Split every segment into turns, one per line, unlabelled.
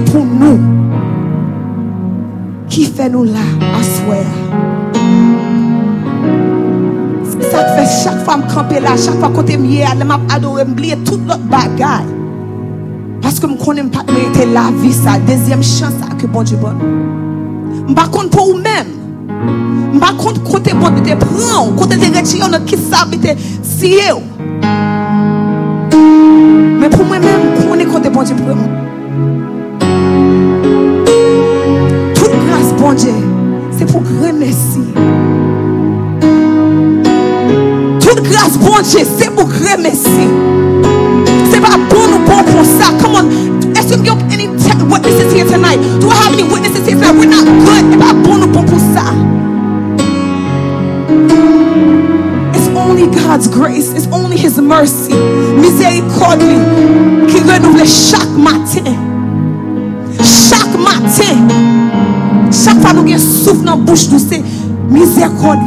pour
nous qui fait nous là à soi. C'est ça fait chaque fois que je campe là, chaque fois que je suis là, je adore, je oublie tout l'autre bagaille. Parce que je ne connais pas mériter la vie, ça, deuxième chance ça, que bon Dieu donne. Je ne pas pour vous-même. Je ne pas contre côté bon Dieu prend, côté te retire, on qui s'habite, si Mais pour moi-même, je connais côté bon Dieu pour bon Dieu, c'est pour remercier. Toute grâce, bon Dieu, c'est pour remercier. C'est pas bon bon pour ça. Come on. Est-ce que have any witnesses here tonight? Do I have any witnesses here tonight? We're not good. C'est pas bon bon pour ça. It's only God's grace. It's only His mercy. Miséricorde qui renouvelle chaque matin. Nous avons souffle dans bouche, nous c'est miséricorde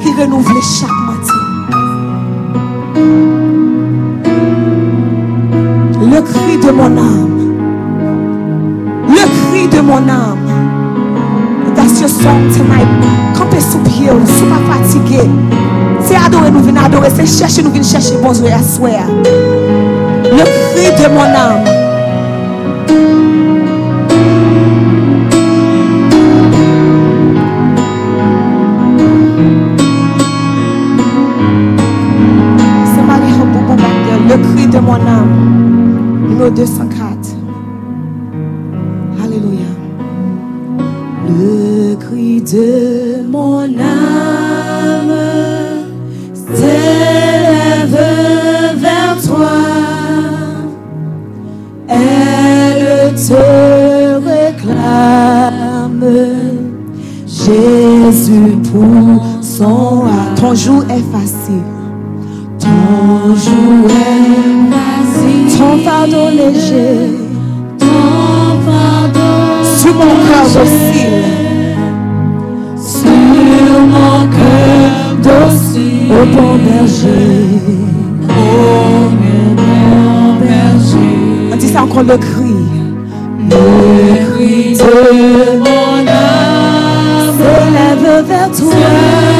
qui renouvelle chaque matin. Le cri de mon âme. Le cri de mon âme. That's your song tonight. Campez sous pied, ou sous pas fatigué. C'est adorer, nous venons adorer. C'est chercher, nous venons chercher bon Dieu à. Le cri de mon âme. De mon âme. Numéro 204. Alléluia. Le cri de mon âme s'élève vers toi. Elle te réclame. Jésus pour son. Ton jour est facile. Ton fardeau léger. Sur mon cœur docile. Sur mon cœur docile. Au bon berger. Au bon berger. On dit ça encore le cri. Le cri de mon âme s'élève vers toi.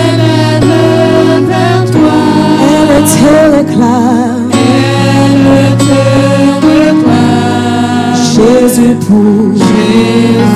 Te réclame. Elle te réclame. Jésus pour Jésus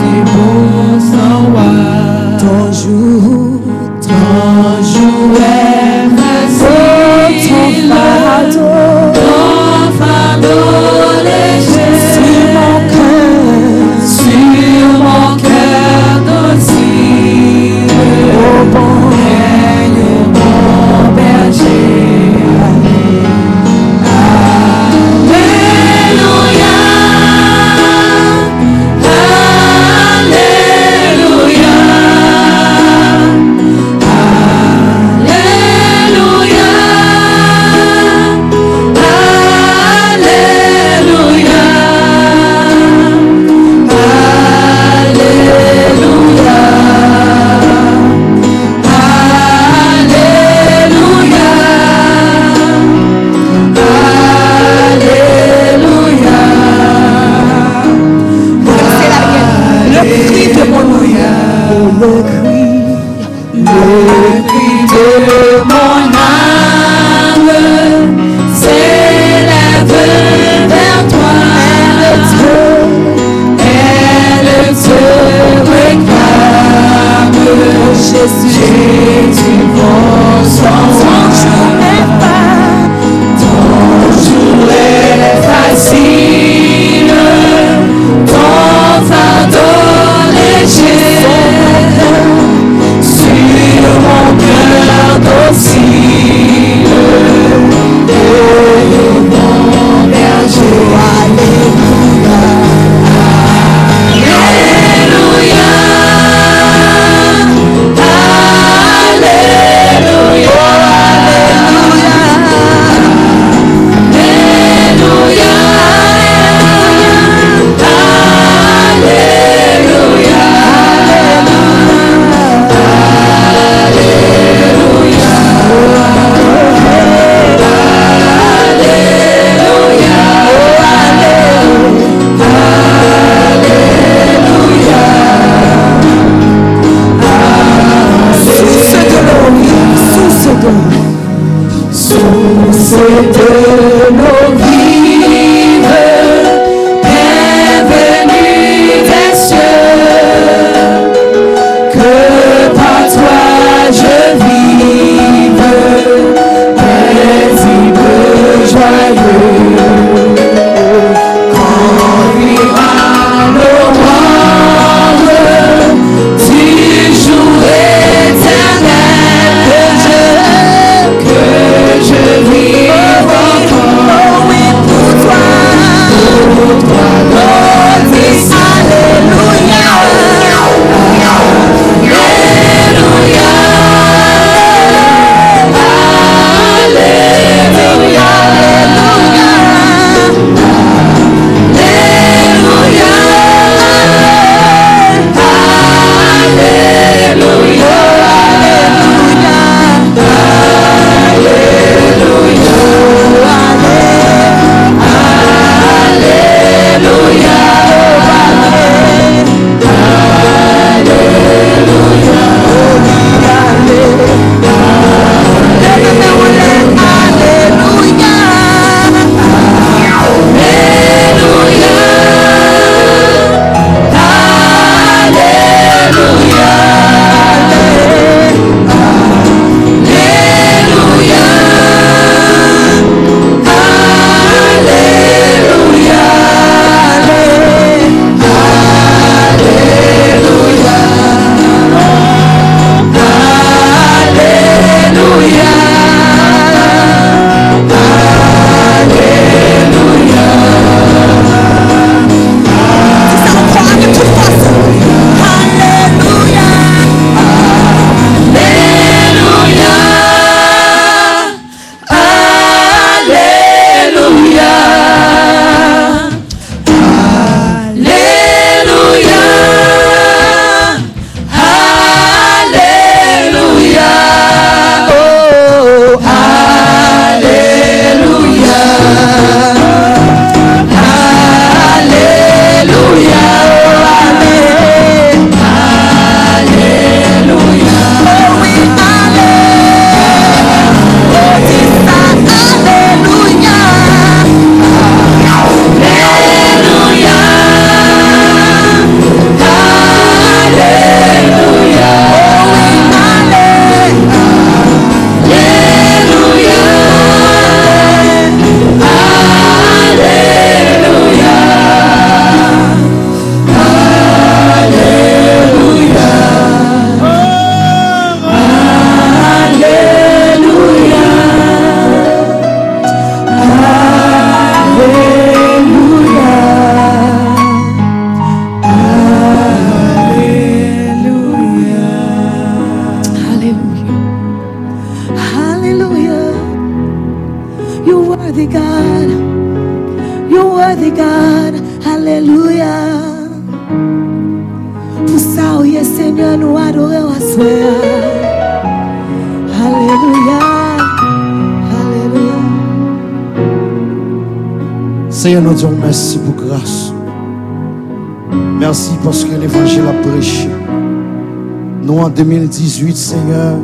2018, Seigneur,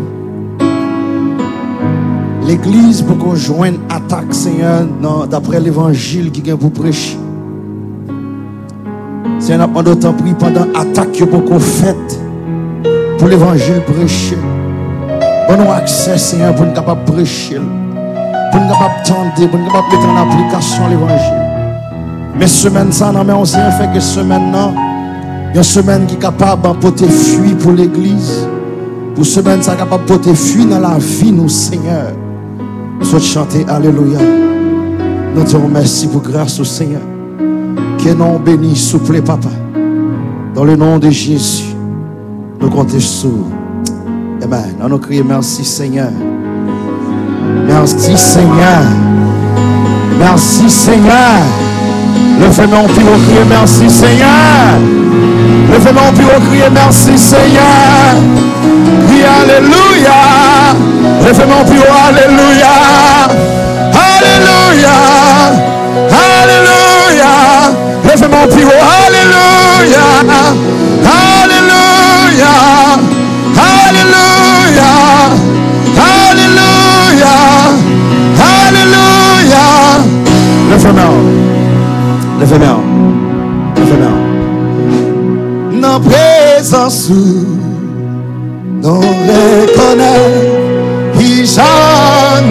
L'église pour qu'on joigne attaque, Seigneur, d'après l'évangile qui vient pour prêcher. Seigneur, pendant temps pris pendant attaque que pour qu'on fait pour l'évangile prêcher. Bon nous accès, Seigneur, pour nous capable de prêcher, pour nous capable de tenter, pour nous capable de mettre en application l'évangile. Mais semaine ça, non, mais on sait fait que semaine, non, il y a une semaine qui est capable d'emporter fuir pour l'église. Pour semaine, ça est capable de porter fuir dans la vie, nous, Seigneur. Sommes chanter Alléluia. Nous disons merci pour grâce au Seigneur. Que nom béni, souple, papa. Dans le nom de Jésus, nous comptons sur. Amen. On nous crie merci, Seigneur. Merci, Seigneur. Merci, Seigneur. Le fait mon plus haut crier merci, Seigneur. Mon plus haut crier merci, Seigneur. Crie Alléluia. Mon plus haut Alléluia. Alléluia. Alléluia. Mon plus haut Alléluia. Alléluia. Alléluia. Alléluia. Alléluia. Le fait Dans présence. Nous reconnaît qui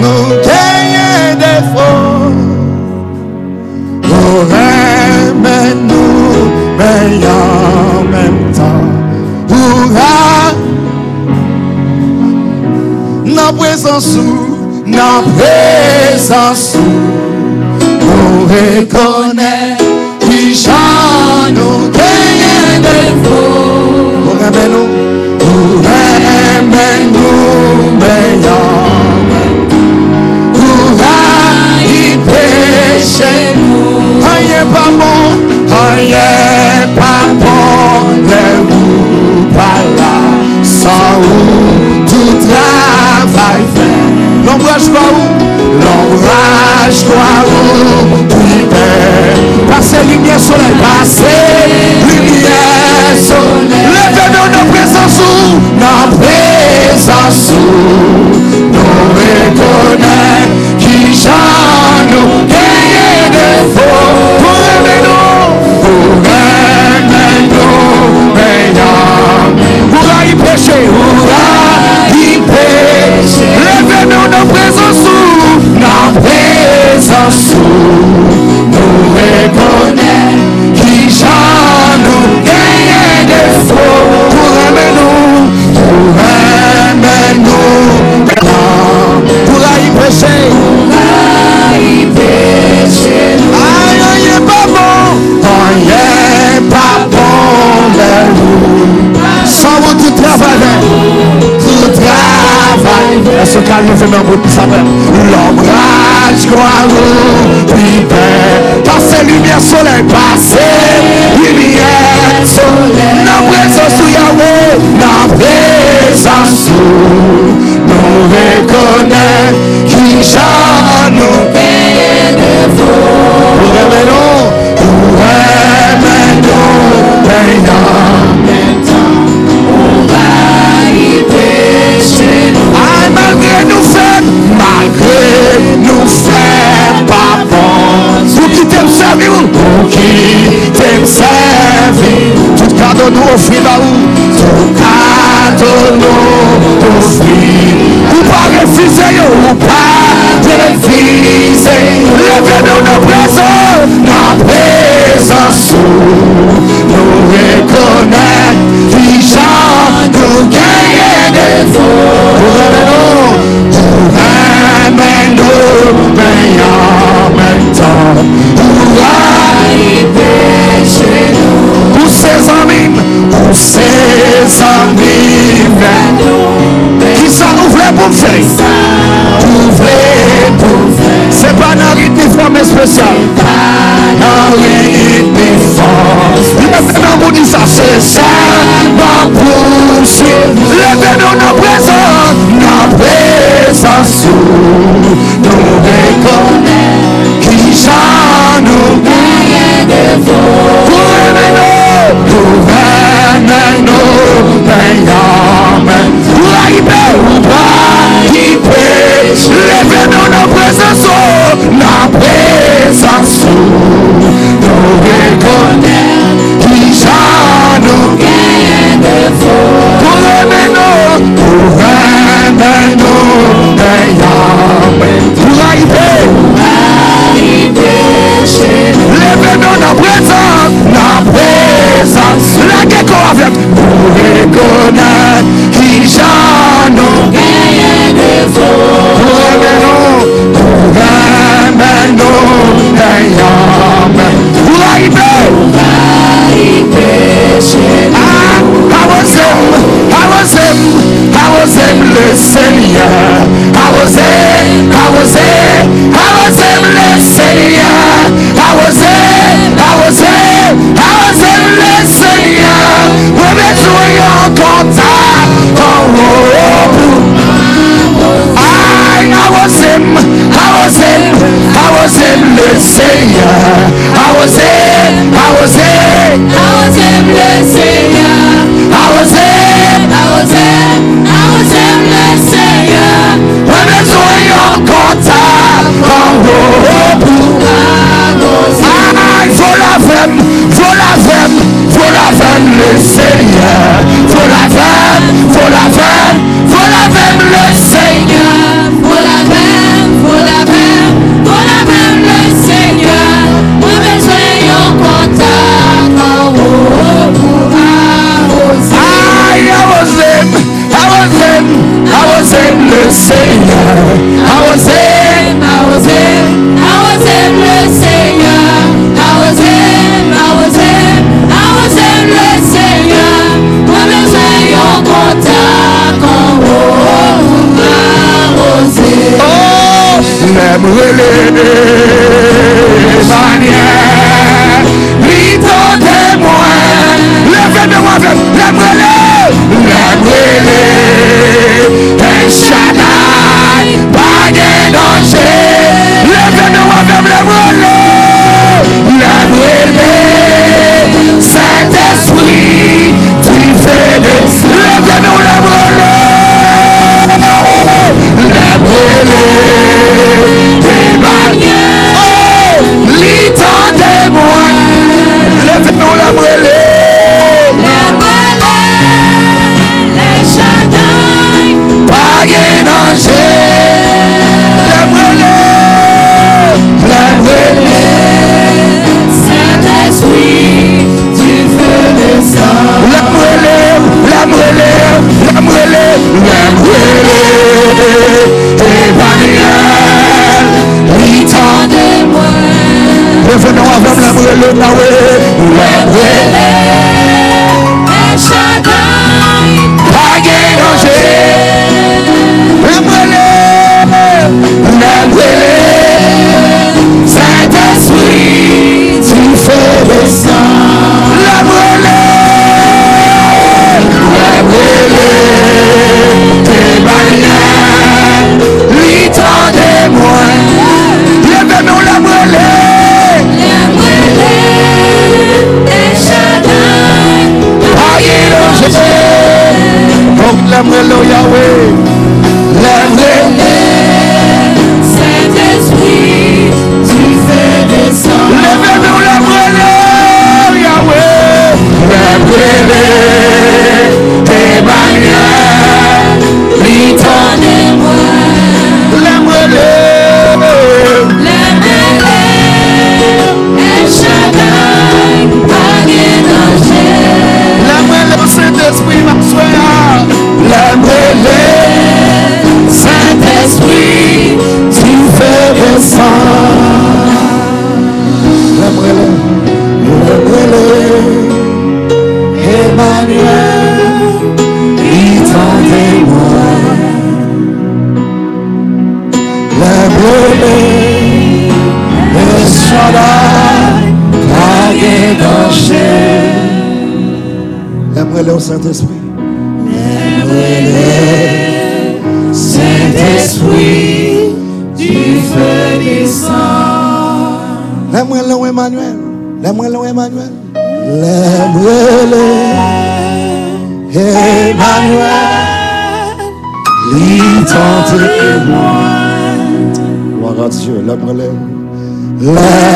nous gagne fois. Nous nous mais en même temps. Pour dans présence dans présence. Nous reconnaît qui j'en nous gagne des fois. Pour nous pour aimer nous meilleurs, pour y pécher nous. Rien pas bon, rien pas bon, le vous pas là, sans où? Tout travail fait. L'ombrage quoi où? L'ombrage quoi où? Prière, passer lumière soleil, passer lumière. Levez-nous nos présence où? Nos présence où? Nous reconnaît qui j'en nous gagne de faux. Pour aimer nous, pour aimer nous, meilleur. Pour y? Est-ce qu'elle nous fait un bout de saveur? L'ombrage, quoi, vous, privé. Passez lumière, soleil, passez lumière, soleil. La présence où Yahweh, la présence où nous reconnaît qui j'en nous paye de vous. Nous, cadeau nous offrir là où, tout cadeau nous offrir. Ou pas refuser, ou pas refuser. Levez-nous nos présents, nos présence où nous reconnaître dire ça, c'est ça. Ma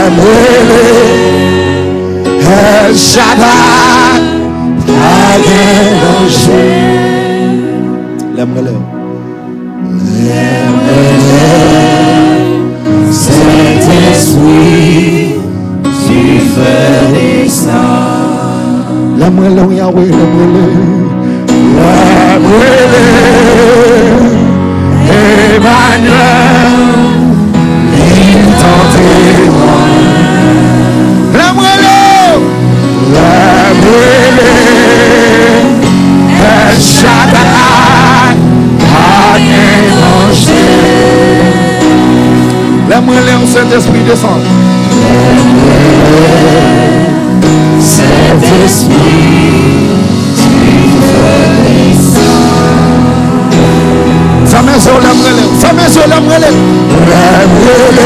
Samuel, El Shaddai, Adonai. Lève-le. Lève-le,
Saint-Esprit, tu fais descendre.
Lève-le, Yahweh, lève-le. Emmanuel. Lèmre-le, au Saint-Esprit descend. Sa main sur l'embrele, sa main sur l'embrele. L'embrele,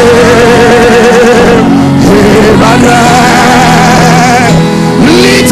Emmanuel,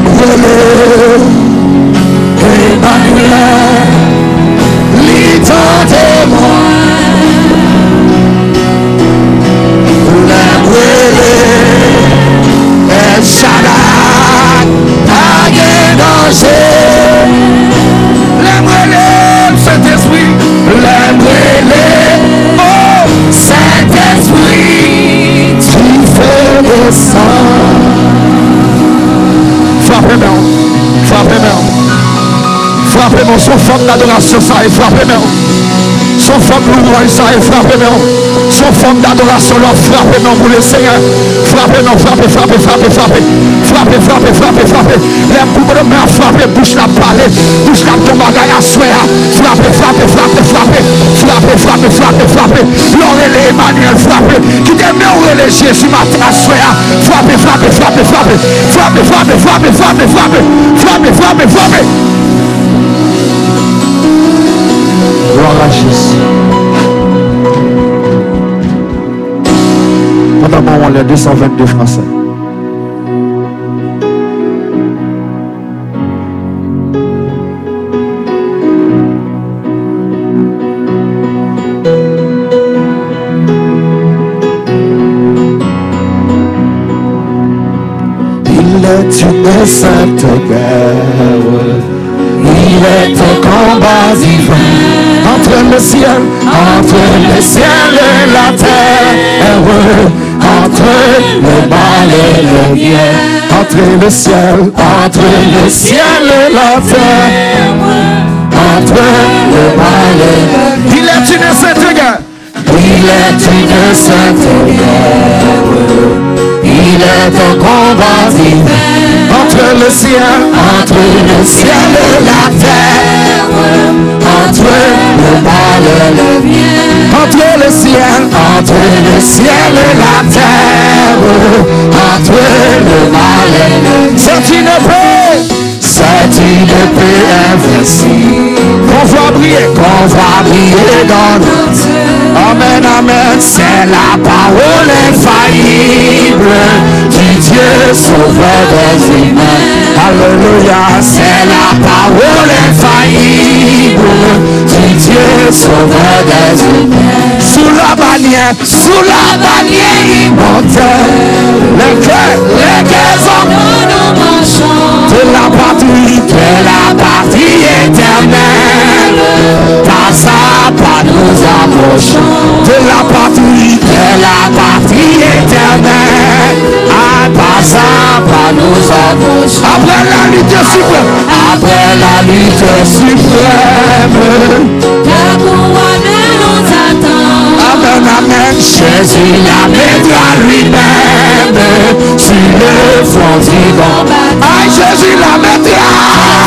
descendre. Lève-le, Son forme d'adoration, ça est frappez-moi. Son forme louange, ça est frappez-moi. Son forme d'adoration, là, frappez-moi pour le Seigneur. Frappez-moi, frappez, frappez, frappez, frappez. Frappez, frappez, frappez, frappez. Les boucles de main frappez, bouche la parler. Bouche la bagage à souhait. Frappez, frappez, frappez, frappez. Frappez, frappez, frappez, frappez. L'oreille Emmanuel, frappez. Qui bien oreille Jésus matin à souhait. Frappez, frappez, frappez, frappez. Frappez, frappez, frappez, frappez, frappez. Frappez, frappez, frappez. Gloire à Jésus. Pendant les 222 Français. Il est une sainte guerre. Il est un combat divin entre le ciel, entre le ciel et la terre, entre le mal et le bien, entre le ciel, entre le ciel et la terre, entre le mal et le bien. Il est une sainte guerre. Il est une sainte guerre. Il est un combat divin entre le ciel, entre le ciel et la terre, entre le mal et le bien, entre le ciel, entre le ciel et la terre, entre le mal et le bien. C'est une paix, qu'on voit briller, qu'on voit briller dans notre Amen, amen, c'est la parole infaillible du Dieu sauveur des humains. Alléluia, c'est la parole infaillible du Dieu sauveur des humains. Sous la bannière, sous la bannière immortelle, les cœurs, les cœurs
marchons
de la patrie, de la patrie éternelle. Par ça, pas nous approchons de la patrie, de la patrie éternelle. Ah, par ça, pas nous approchons. Après la lutte suprême, après la lutte suprême.
Attend
Amen, Jésus la mettra lui-même sur le front du combat. Aïe, Jésus la mettra.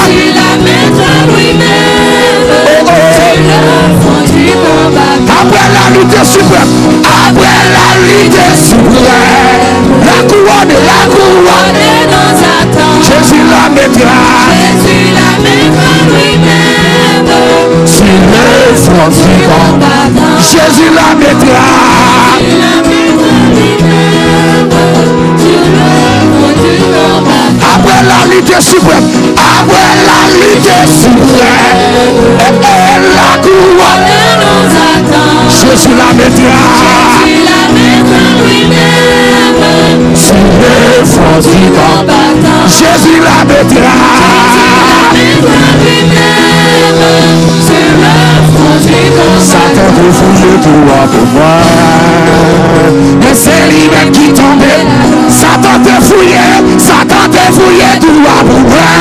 Jésus la mettra lui-même
Oh, oh.
sur le front du combat.
Après la lutte suprême, après la lutte suprême, la couronne, la couronne,
On nous attend.
Jésus la mettra
Jésus la mettra lui-même
sur le front
combattant.
Jésus la mettra. Après la lutte suprême, après la lutte suprême, et, la couronne. Jésus la mettra sur le front
combattant.
Jésus la mettra. Satan toi pour moi. Mais c'est lui-même qui tombait. Satan te fouillait, Satan te fouillait toi pour moi.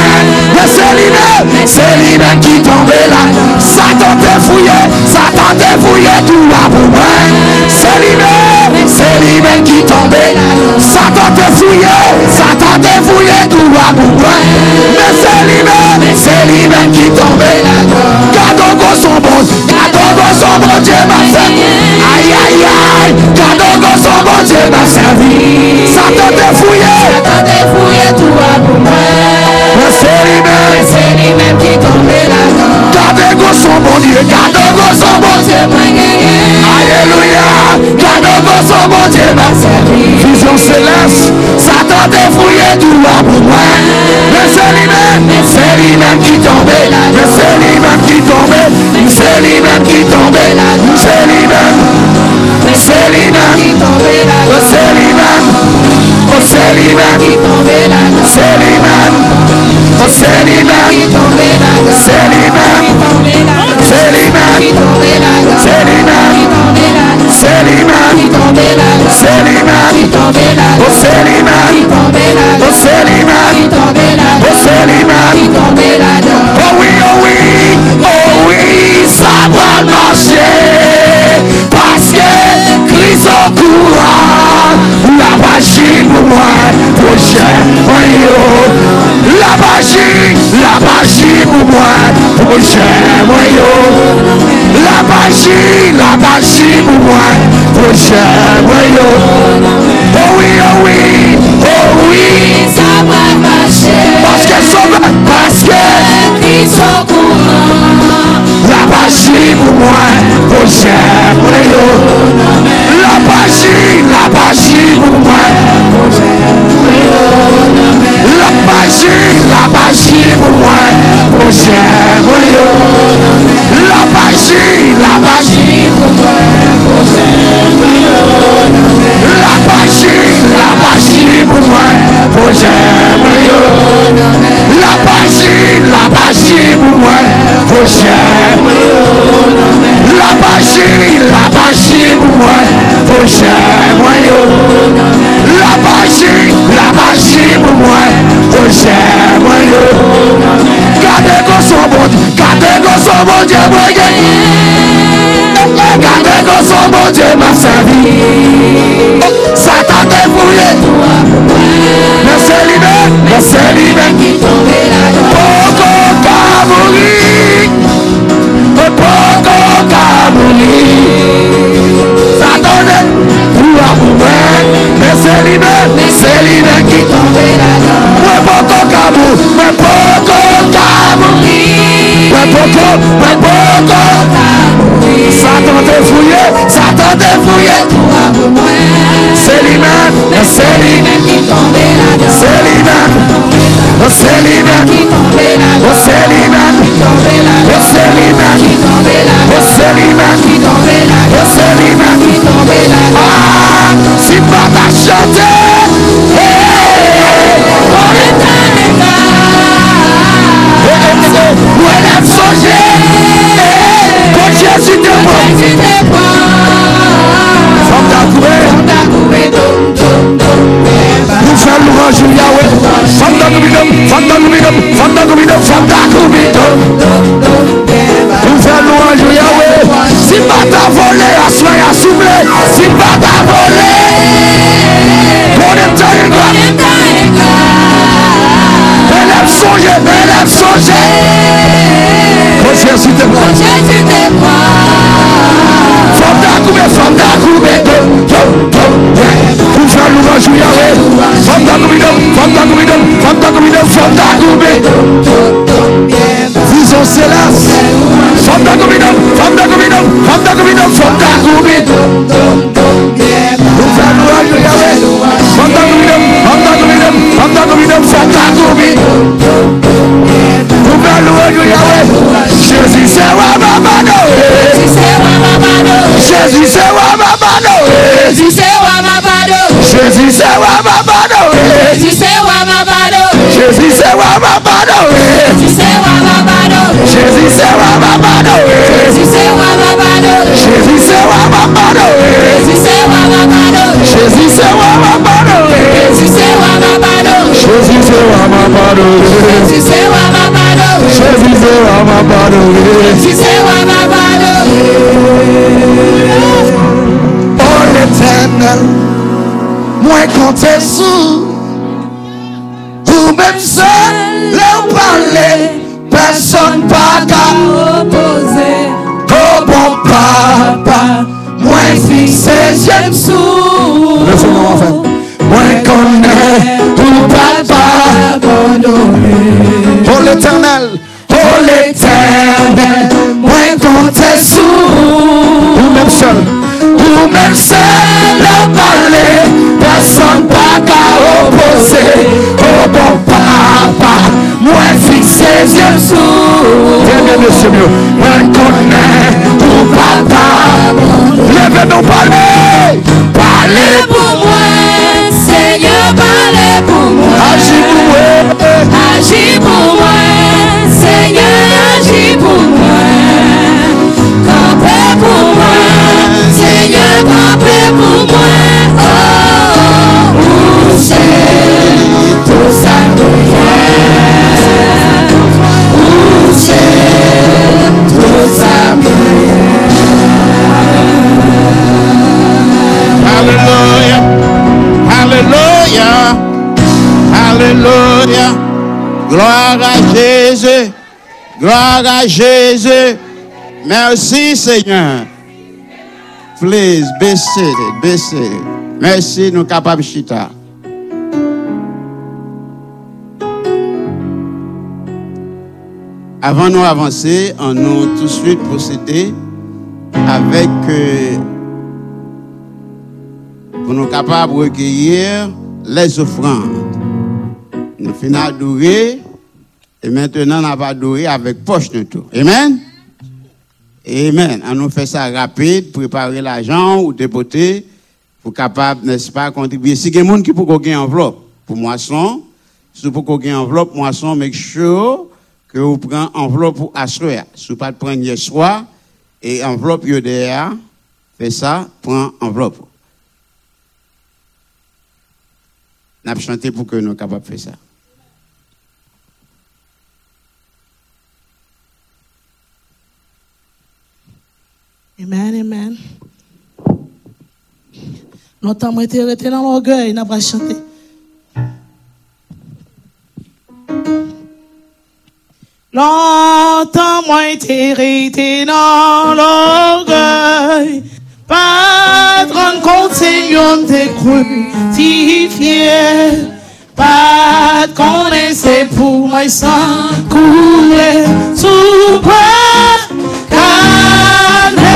Mais c'est lui-même, c'est qui tombait là. Satan te fouillait, Satan te fouillait toi pour. C'est lui-même, lui-même qui tombait. Satan te fouillait, Satan te fouillait toi pour moi. Mais c'est lui-même, c'est lui-même qui tombait. Kadogo son bon, Kadogo son bon Dieu m'a servi. Aïe aïe aïe, Kadogo son bon Dieu m'a servi. Satan te fouillé, mais c'est lui-même. Son bon Dieu, Kadogo son bon Dieu. Alléluia, Kadogo son bon Dieu m'a servi. Vision céleste, Satan te lui-même. Oh, C'est lui-même. Oh, c'est lui-même. C'est lui-même. Oh, c'est lui-même. C'est lui-même. C'est lui-même. C'est lui-même. C'est lui-même. C'est lui-même. C'est lui-même. Oh, c'est lui-même. Oh. Oh oui, oh oui, oh oui, ça va marcher. Parce que Christ au courant, la magie pour moi, prochain moyen. La magie, la magie pour moi, prochain moyen. La magie, la magie pour moi, prochain moyen. Oh oui, oh oui, oh oui, parce que sauve, parce que pour moi, prochain moyen. La magie, la magie pour moi. La magie, la magie pour moi, moyen. La magie, la magie pour moi, La magie, la magie pour moi, moyen. La magie, la magie pour moi, prochain La magie, la magie pour moi, prochain moyen. La magie, la magie pour moi, prochain moyen. Gardez qu'on son bon gardez qu'on son bon moi Gardez qu'on son bon Dieu m'a servi. Satan te fouillé. Mais c'est lui-même, mais c'est lui-même. Poco ka mourir. Poco ka mourir. Satan fouillé pour. Mais c'est lui-même, c'est lui-même qui ka mourir. Mais poco ka mourir. Ouais, poco, ouais, poco. Satan te fouillé, Satan te fouillé. C'est lui-même, mais c'est lui-même. C'est lui-même. Oh, c'est lui-même. C'est
confesso Jésus. Merci Seigneur. Please be seated. Merci, nous capables chita. Avant nous avancer, on nous tout de suite procéder avec euh, pour nous capables de recueillir les offrandes. Nous finissons adorer et maintenant on va adorer avec poche de tout. Amen? Amen. On nous fait ça rapide, préparer l'argent ou dépoter pour capable, n'est-ce pas, contribuer. Si gens qui peuvent gagner enveloppe pour moisson, si vous pouvez gagner enveloppe moisson, make sure que vous prenez enveloppe pour assurer. Si vous pas de prendre hier soir et enveloppe derrière, fais ça, prends enveloppe. N'a chanté pour que nous capables de faire ça.
Amen, amen. Longtemps, moi, j'étais resté dans l'orgueil, n'a pas chanté. Longtemps, moi, j'étais resté dans l'orgueil. Patron, continue de crucifier.
Pat konen se pou
mwen
san koule Sou pa kane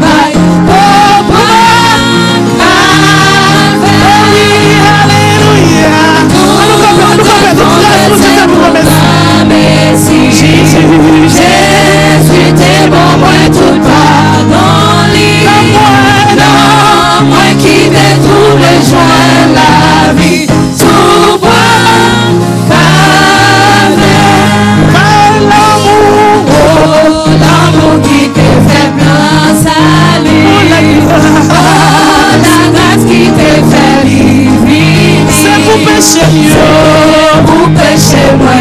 bay. Oh, bon,
Oui, Alléluia Anou kapè, anou kapè, tout grâce pour Jésus pour remercier
Jésus t'es bon, moi tout pardon li. Non, moi qui t'ai tout rejoint la vie.
Pour pécher mieux
Pour pécher, moi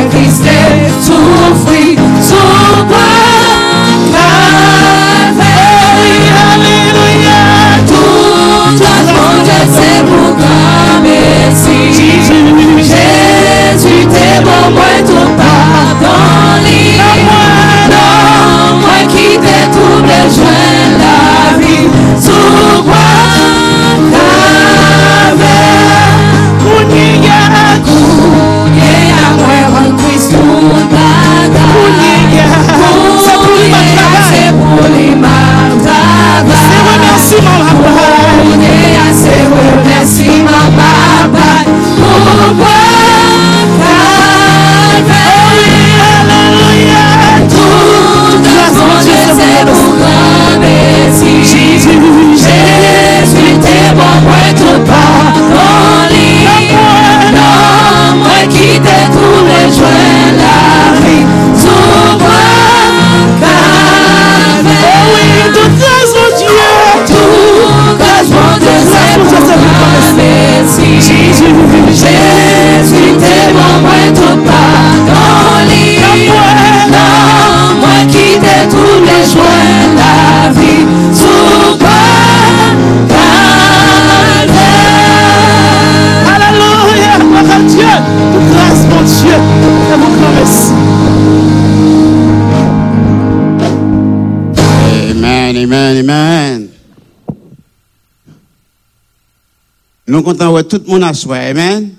Comptons ouais tout le monde à soi, amen.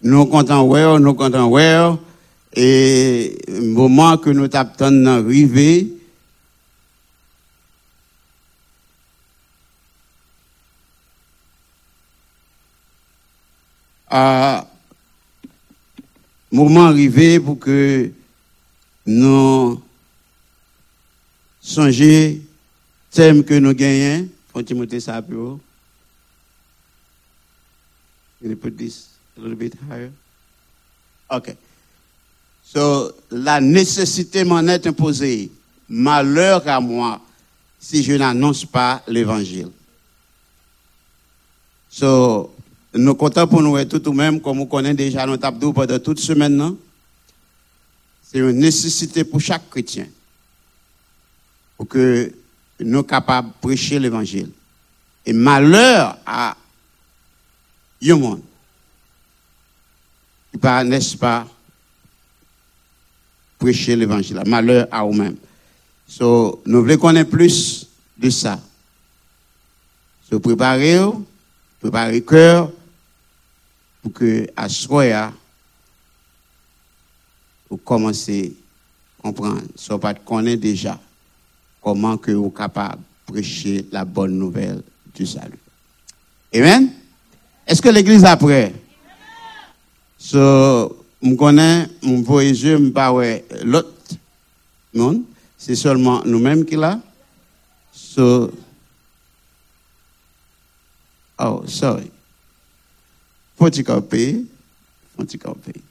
Nous comptons ouais, nous comptons ouais. Et moment que nous t'attendons d'arriver, à moment arrivé pour que nous songer thème que nous gagnons. Faut Timothée haut. Can you put this a little bit higher? Okay. So, la nécessité m'en est imposée. Malheur à moi si je n'annonce pas l'évangile. So, nous comptons pour nous tout de même, comme vous connaissez déjà notre abdou pendant toute semaine, non? C'est une nécessité pour chaque chrétien pour que nous soyons capables de prêcher l'évangile. Et malheur à qui pas, n'est-ce pas, prêcher l'évangile. Malheur à vous-même. So, nous voulons connaître plus de ça. So, préparez le cœur pour que à soir, vous commencez à comprendre. So, pas déjà comment que vous êtes capable de prêcher la bonne nouvelle du salut. Amen? Est-ce que l'église a? So, je connais, mon voyageur, je pas l'autre monde. C'est seulement nous-mêmes qui là. So, oh, sorry. Faut-il copier? Faut-il copier?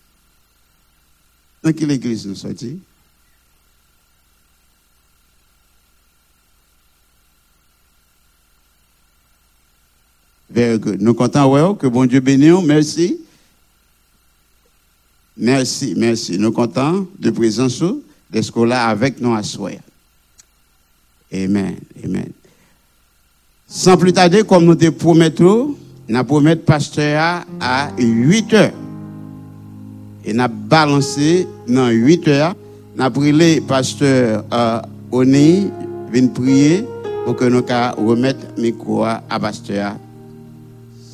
Dans quelle église nous sommes? Nous comptons, ouais, que bon Dieu bénisse. Merci. Merci, merci. Nous comptons de présence d'être là avec nous à soir. Amen, amen. Sans plus tarder, comme nous te promettons, nous promettons pasteur à 8 heures. Et n'a balancé dans 8 heures. N'a brûlé pasteur euh, Oni vient prier pour que nous remettre micro à pasteur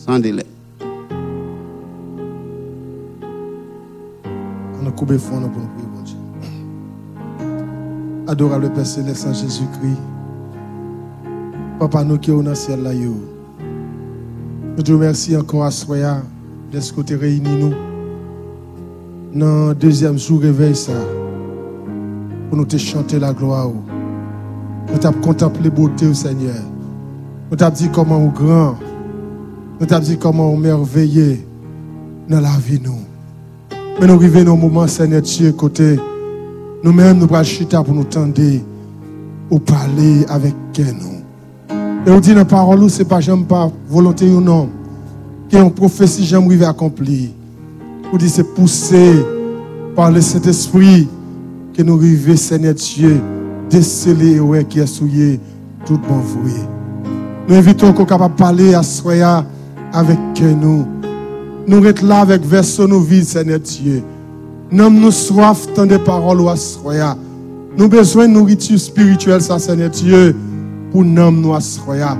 sans délai.
On a coupé fond pour nous prier, bon Dieu. Adorable Père Céleste en Jésus-Christ. Papa, nous qui sommes dans le ciel là. Nous te remercions encore à Soya de ce tu réunis nous. Dans le deuxième jour réveil ça. Pour nous te chanter la gloire. Nous t'avons contemplé beauté au Seigneur. Nous t'avons dit comment on grand. Nous t'avons dit comment merveilleux dans la vie nous. Mais nous arrivons dans un moment, Seigneur Dieu, côté. Nous-mêmes, nous allons chita pour nous tendre ou parler avec nous. Et on dit dans la parole, ce n'est pas jamais pas volonté ou non. Qui est une prophétie jamais arrivé à accomplir. On dit c'est poussé par le Saint-Esprit que nous arrivons, Seigneur Dieu, déceler ouais, qui est souillé tout bon vrai. Nous invitons qu'on capable de parler à Soya avec nous. Nous être là avec verso nos vies, Seigneur Dieu. Nous nous soif tant de paroles ou Soya. Nous besoin de nourriture spirituelle, ça, Seigneur Dieu, pour nous, nous Soya.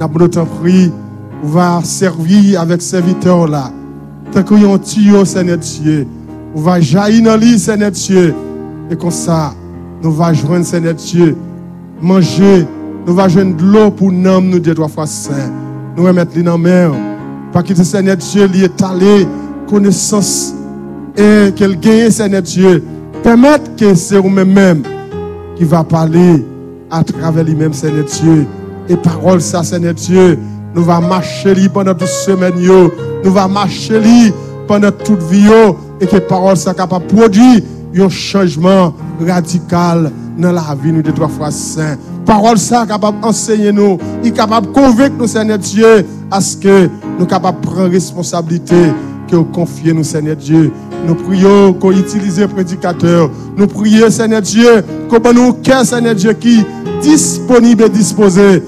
Nous notre prix, on va servir avec serviteur là. Tant qu'il y a tuyau, Seigneur Dieu, on va jaillir dans Seigneur Dieu. Et comme ça, nous va joindre, Seigneur Dieu, manger, nous va joindre de l'eau pour nous, nous dire trois fois saint. Nous remettre les dans la mer. Parce que Seigneur Dieu lui allé connaissance et qu'elle gagne, Seigneur Dieu. Permettre que c'est vous-même qui va parler à travers lui-même, Seigneur Dieu. Et parole, ça, Seigneur Dieu, nous va marcher lui pendant toute semaine, nous va marcher lui pendant toute vie, et que parole, ça capable de produire un changement radical dans la vie nous de trois fois saint. Parole ça capable d'enseigner nous, il est capable de convaincre nous, Seigneur Dieu, à ce que nous capables de prendre responsabilité, que vous confiez nous, Seigneur Dieu. Nous prions qu'on utilise le prédicateur. Nous prions, Seigneur Dieu, qu'on nous cœur, Seigneur Dieu, qui est disponible et disposé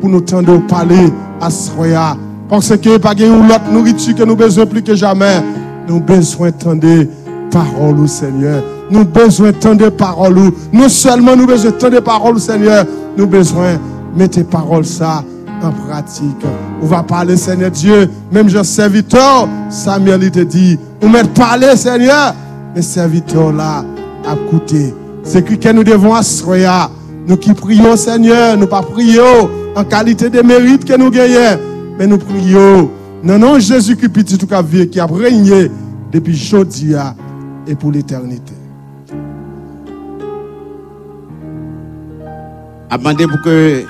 pour nous tendre parler à Soya. Parce que pas une autre nourriture que nous avons besoin plus que jamais. Nous avons besoin de parole au Seigneur. Nous besoin de parole. Non seulement nous besoin de parole au Seigneur, nous besoin de mettre parole ça en pratique. On va parler, Seigneur Dieu. Même Jean serviteur, Samuel il te dit, on met parler, Seigneur. Mais serviteur là, à côté. C'est que nous devons assurer. Nous qui prions, Seigneur, nous pas prions en qualité de mérite que nous gagnons. Mais nous prions. Non, non, Jésus-Christ, qui a régné depuis aujourd'hui et pour l'éternité.
Abandé pour que,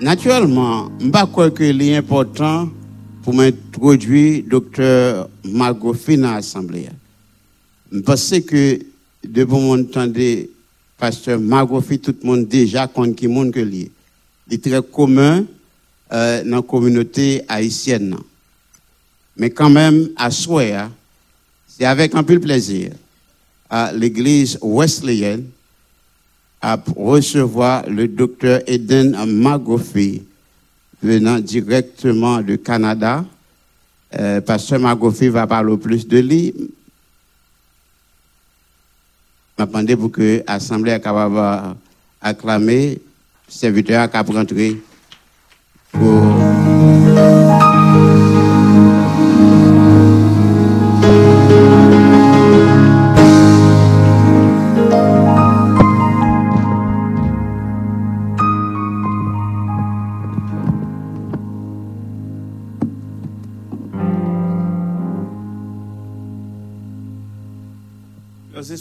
naturellement, je ne croire que l'important pour m'introduire docteur Margot Fin à l'Assemblée. Je pense que, depuis mon temps de pasteur Margot tout le monde déjà compte qui monde que lui. Il est très commun euh, dans la communauté haïtienne. Mais quand même, à Soya, c'est avec un peu de plaisir à l'église wesleyenne à recevoir le docteur Eden Magofi venant directement du Canada. Euh, Pasteur Magofi va parler plus de lui. M'attendez pour que l'Assemblée d'acclamer serviteur a rentré pour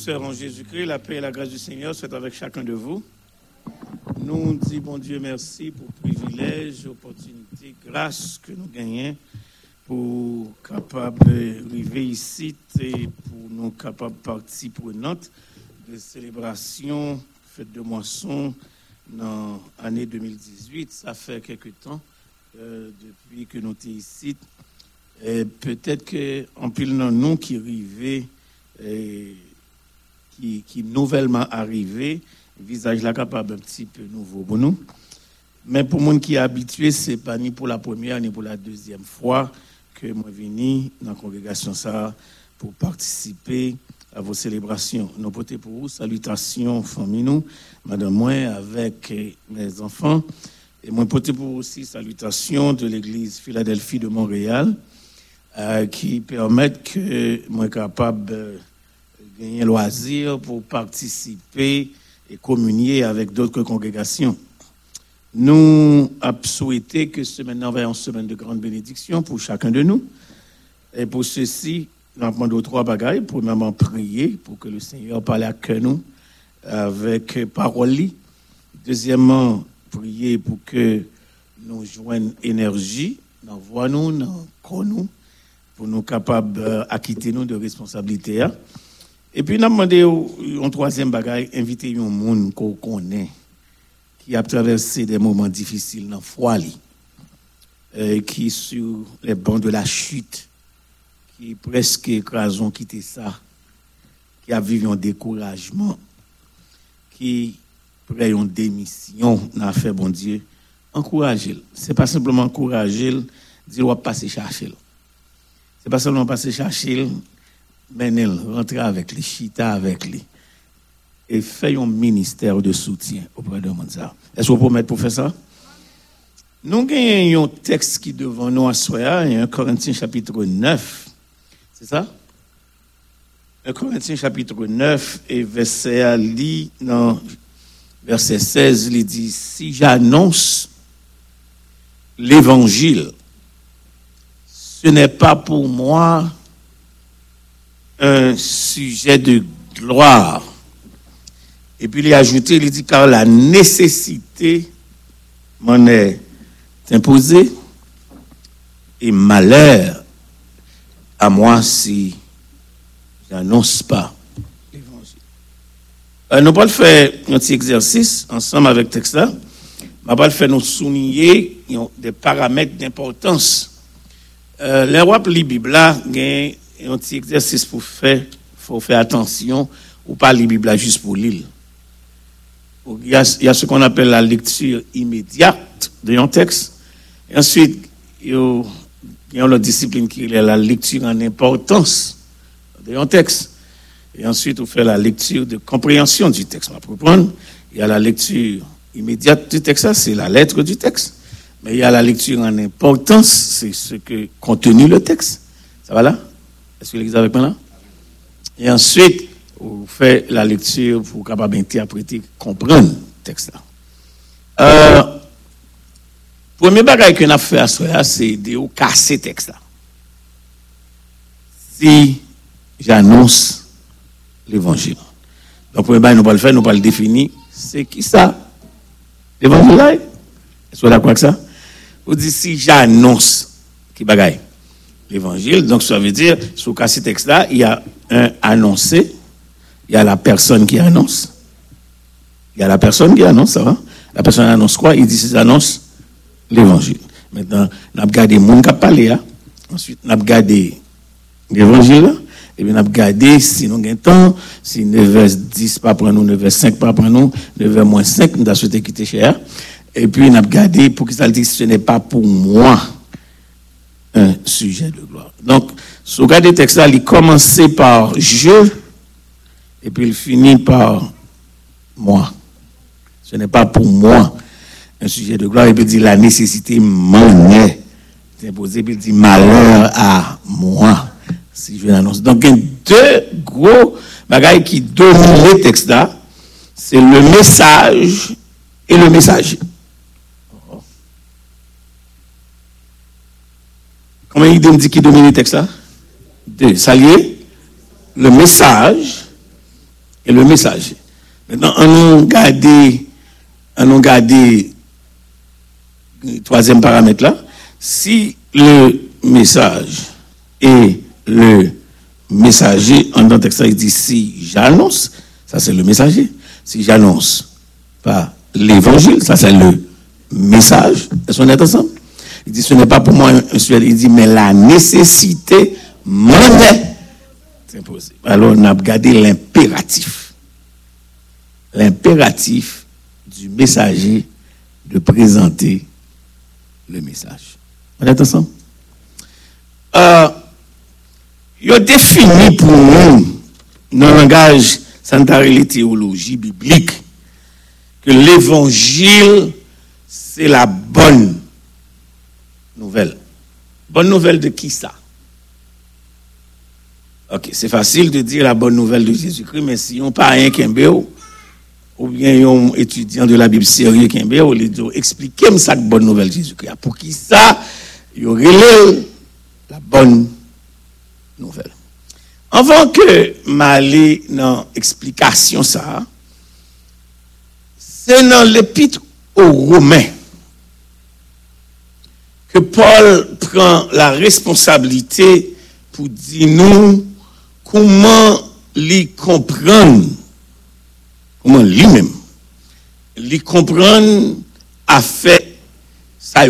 sœurs en Jésus-Christ, la paix et la grâce du Seigneur soient avec chacun de vous. Nous disons, bon Dieu, merci pour le privilège, opportunité, grâce que nous gagnons pour capable d'arriver ici et pour nous capables de partie prenante de célébration fête de moisson dans l'année 2018. Ça fait quelques temps euh, depuis que nous sommes ici. Et Peut-être qu'en pile dans nous qui arrivait qui, qui nouvellement arrivé, visage là capable un petit peu nouveau pour nous. Mais pour monde qui est habitué, c'est pas ni pour la première ni pour la deuxième fois que moi venu dans la congrégation ça pour participer à vos célébrations. Nous portons pour vous salutations, famille madame moi, avec euh, mes enfants. Et moi porter pour vous aussi salutations de l'église Philadelphie de Montréal, euh, qui permettent que moi capable de gagner loisir pour participer et communier avec d'autres congrégations. Nous avons souhaité que ce maintenant va une semaine de grande bénédiction pour chacun de nous. Et pour ceci, nous avons demandé trois bagailles. Premièrement, prier pour que le Seigneur parle à que nous avec parole. Deuxièmement, prier pour que nous joignons énergie dans voix nous, dans nous, pour nous capables d'acquitter nous de responsabilités. Et puis, nous demandé un troisième bagaille, inviter un monde qu'on connaît, qui a traversé des moments difficiles dans foi, li. Euh, qui sur les bancs de la chute, qui presque écrasons quitté ça, qui a vécu un découragement, qui prend une démission dans l'affaire bon Dieu, encouragez-le. Ce n'est pas simplement encourager-le, dire va passer chercher. Ce n'est pas seulement passer chercher, mais rentrer avec lui, chita avec lui. Et faire un ministère de soutien auprès de Monza. Est-ce que vous mettre pour faire ça? Nous avons un texte qui devant nous à soir, 1 Corinthiens chapitre 9. C'est ça? 1 Corinthiens chapitre 9 et verset à lit dans verset 16, il dit si j'annonce l'évangile, ce n'est pas pour moi un sujet de gloire. Et puis il a ajouté, il dit car la nécessité m'en est imposée et malheur à moi si j'annonce pas l'évangile. Euh, nous allons faire un petit exercice ensemble avec là. Nous allons faire nous souligner des paramètres d'importance. Euh, les rois la un petit exercice pour faire, faut faire attention ou pas la Bible juste pour lire. Il y, a, ce qu'on appelle la lecture immédiate d'un texte. Et ensuite, il y a, il discipline qui est la lecture en importance d'un texte. Et ensuite, on fait la lecture de compréhension du texte. On va. Il y a la lecture immédiate du texte, c'est la lettre du texte. Mais il y a la lecture en importance, c'est ce que contenu le texte. Ça va là? Est-ce que l'église avec moi là? Et ensuite, on fait la lecture pour capable interpréter, comprendre le texte là. Euh, premier bagage qu'on a fait à ce c'est de casser le texte là. Si j'annonce l'évangile. Donc, premier bagage, nous allons le faire, nous allons le définir. C'est qui ça? L'évangile là? Est-ce que vous d'accord avec ça? Vous dites si j'annonce, qui bagaille L'évangile. Donc, ça veut dire, sur le casser texte là, il y a un annoncé, il y a la personne qui annonce. Il y a la personne qui annonce, ça va La personne annonce quoi? Il dit, il annonce l'évangile. Maintenant, on a regardé monde qui a parlé, ensuite, on a regardé l'évangile, et puis on a regardé si nous avons temps, si 9h10 pas pour nous, 9h5 pas pour nous, 9h moins 5, nous avons souhaité quitter cher. Et puis on a regardé pour qu'il dit ce n'est pas pour moi un sujet de gloire. Donc, si vous regardez le texte là, il commence par je, et puis il finit par moi. Ce n'est pas pour moi un sujet de gloire. Il dit la nécessité m'en est il dit malheur à moi si je l'annonce. Donc, il y a deux gros bagailles qui dominent le texte là. C'est le message et le messager. Combien il me dit qui domine le texte là? Deux. Lié le message et le messager. Maintenant, on a gardé, on le troisième paramètre là. Si le message et le messager, en le texte, il dit si j'annonce, ça c'est le messager. Si j'annonce pas l'évangile, ça c'est le message. Est-ce qu'on est ensemble? Il dit ce n'est pas pour moi un sujet. Il dit mais la nécessité imposée. Alors on a regardé l'impératif. L'impératif du messager de présenter le message. On est ensemble? Euh, il a défini pour nous, dans le langage santaré théologie biblique, que l'évangile, c'est la bonne nouvelle. Bonne nouvelle de qui ça? Ok, c'est facile de dire la bonne nouvelle de Jésus-Christ, mais si on pas un Kimbéo, ou bien un étudiant de la Bible sérieux Kimbéo, il dit expliquez-moi ça bonne nouvelle de Jésus-Christ. Pour qui ça, il aurait la bonne nouvelle. Avant que m'aller dans l'explication ça, c'est dans l'épître aux Romains que Paul prend la responsabilité pour dire nous comment les comprendre, comment lui-même, les comprendre a fait ça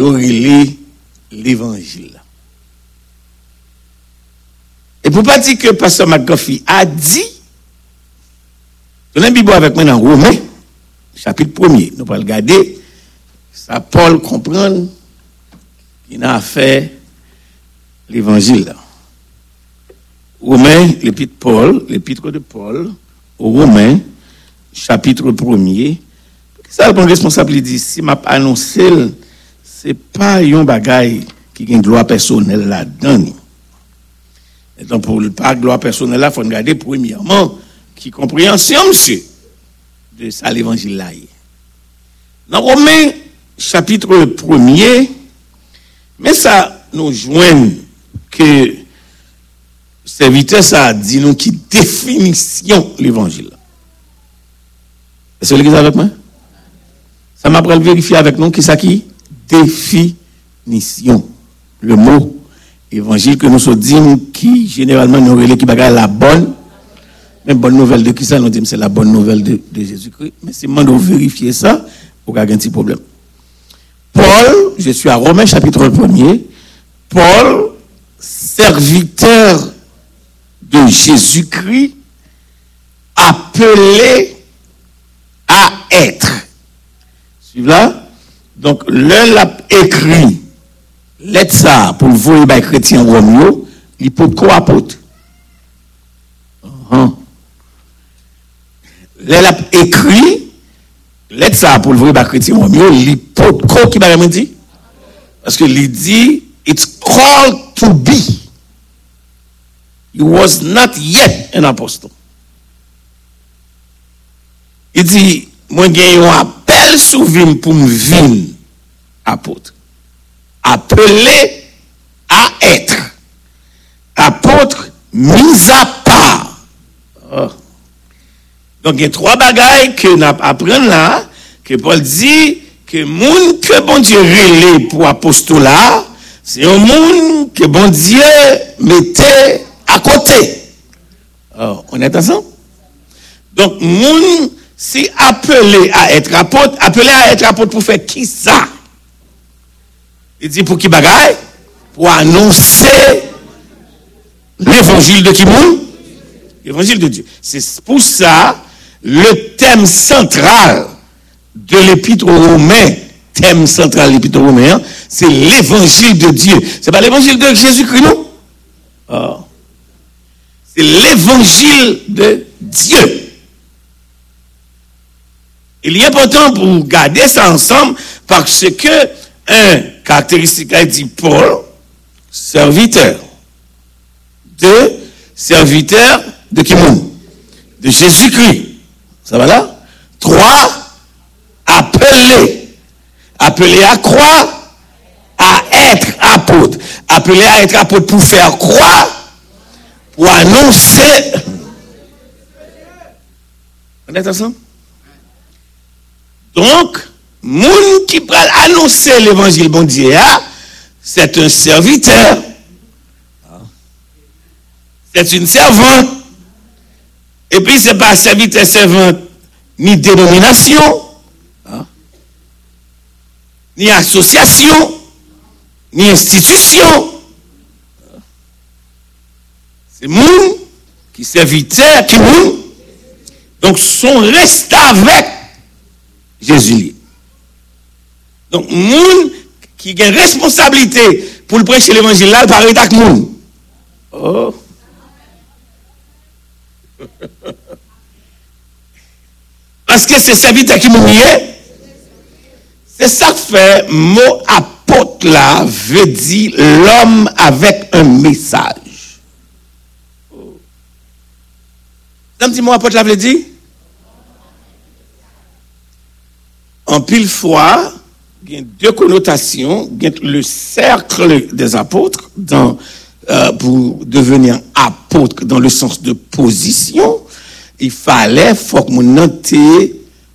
l'évangile. Et pour pas dire que Pasteur McGuffey a dit, tenez Bible avec moi dans Romain, chapitre 1er, nous allons regarder, ça Paul comprendre qu'il a fait l'évangile. Romains, l'épître Paul, l'épître de Paul, aux Romains, chapitre 1er, ça le responsabilité si m'a annoncé, c'est pas un bagage qui a une gloire personnelle là-dedans. Et donc, pour le pas gloire personnelle, il faut regarder premièrement qui compréhension, monsieur, de ça l'évangile là. Dans Romains, chapitre 1er, mais ça nous joint que serviteur, ça dit nous qui définition l'évangile. Est-ce que l'église avec moi? Ça m'a le vérifier avec nous qui ça qui? Définition. Le mot évangile que nous sommes dit qui généralement nous relève qui bagaille la bonne. Mais bonne nouvelle de qui ça? Nous dit c'est la bonne nouvelle de, Jésus-Christ. Mais si moi de vérifier ça, vous avez un petit problème. Paul, je suis à Romains chapitre 1er. Paul, serviteur de Jésus-Christ, appelé à être. Suivez là? Donc, l'un l'a écrit lettre ça pour le voir les chrétien Romeo, il peut quoi apôtre? Uh-huh. L'elle a écrit, Let sa pou l'vri ba kreti yon myo, li pot ko ki ba yaman di? Paske li di, it's called to be. You was not yet an apostle. I di, mwen gen yon apel sou vim pou m vin apotre. Apele a etre. Apotre mis a par. Oh. Ah. Donc, il y a trois bagailles que nous apprenons là, que Paul dit que monde que bon Dieu relève pour apostolat, c'est un monde que bon Dieu mettait à côté. Oh, on est ensemble? Donc, monde, c'est appelé à être apôtre, appelé à être apôtre pour faire qui ça? Il dit pour qui bagaille? Pour annoncer l'évangile de qui L'évangile de Dieu. C'est pour ça le thème central de l'épître aux thème central de l'épître aux Romains, c'est l'évangile de Dieu. C'est pas l'évangile de Jésus-Christ, non? Oh. C'est l'évangile de Dieu. Il est important pour garder ça ensemble parce que, un, caractéristique dit Paul, serviteur. Deux, serviteur de qui De Jésus-Christ. Ça va là? Trois, appelé. Appelé à quoi À être apôtre. Appelé à être apôtre pour faire quoi Pour annoncer. On est ensemble? Donc, Moun qui peut annoncer l'évangile bon Dieu, hein, c'est un serviteur. C'est une servante. Et puis, ce n'est pas serviteur, servante, ni dénomination, hein, ni association, ni institution. C'est moun qui serviteur, qui moun. Donc, son reste avec Jésus. Donc, moun qui a une responsabilité pour prêcher l'évangile là, par avec moun. Oh. Parce que c'est serviteur qui mouillait. C'est ça que fait mot apôtre là veut dire l'homme avec un message. Un petit mot apôtre là veut dire? En pile fois, il y a deux connotations. Il y a le cercle des apôtres dans, euh, pour devenir apôtre dans le sens de position. Il fallait, faut que mon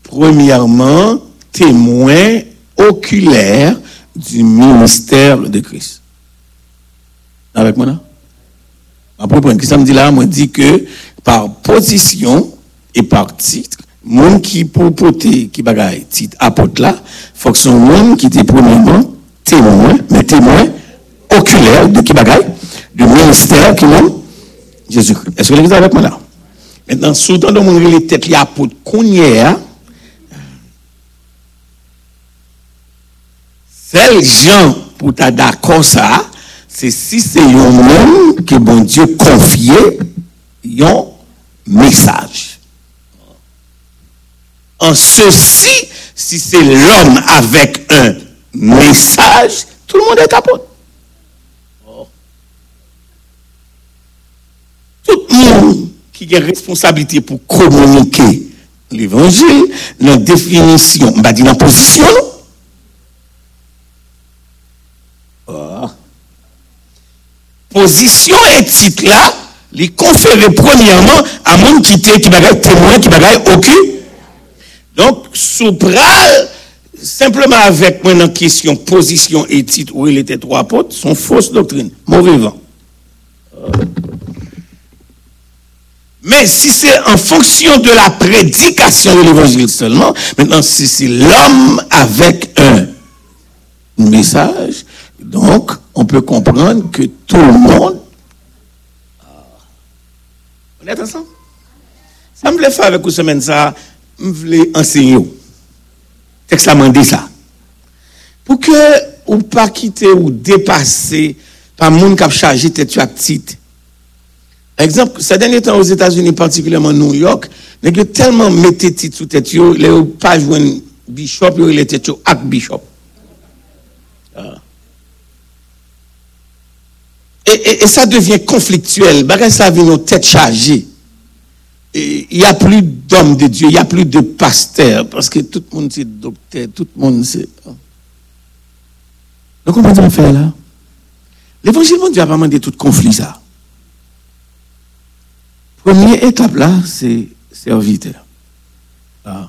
premièrement témoin oculaire du ministère de Christ. Avec moi là? Après, qui ça me dit là, moi dit que par position et par titre, monde qui pour porter qui bagaille titre apôtre là, faut que son monde qui était premièrement témoin, mais témoin oculaire de qui bagaille, le ministère qui nomme Jésus-Christ. Est-ce que l'église avec moi là? Maintenant, soudan de mon relais tête, il y a pour Kounier, sel jan pou ta da kon sa, se si se yon moun ki bon Diyo konfye yon mesaj. An se si, si se l'on avèk un mesaj, tout l'monde kapote. Tout le monde qui a responsabilité pour communiquer l'évangile, la définition, bah, dit la position, position et titre là, les conférer premièrement à mon qui était qui bagaille témoin, qui bagaille aucun. Donc, soupral, simplement avec moi dans question position et titre où il était trois apôtres, sont fausses doctrines, mauvais vent. Mais si c'est en fonction de la prédication de l'évangile seulement, maintenant, si c'est l'homme avec un message, donc, on peut comprendre que tout le monde. On est ensemble? Ça me voulait faire avec vous semaine ça, je voulais enseigner. Texte la dit ça. Pour que ou pas quitter ou dépasser par monde qui a chargé tête. Par exemple, ces derniers temps aux États-Unis, particulièrement New York, y a tellement mettez titre sous tête, les pas jouer bishop, il était avec bishop. Ah. Et, ça devient conflictuel. Bagage ça vient nos têtes chargées. il n'y a plus d'hommes de Dieu, il n'y a plus de pasteurs, parce que tout le monde c'est docteur, tout le monde c'est. Oh. Donc, comment on faire là L'évangile mon Dieu a pas demandé tout conflit ça. Première étape là, c'est serviteur. Ah.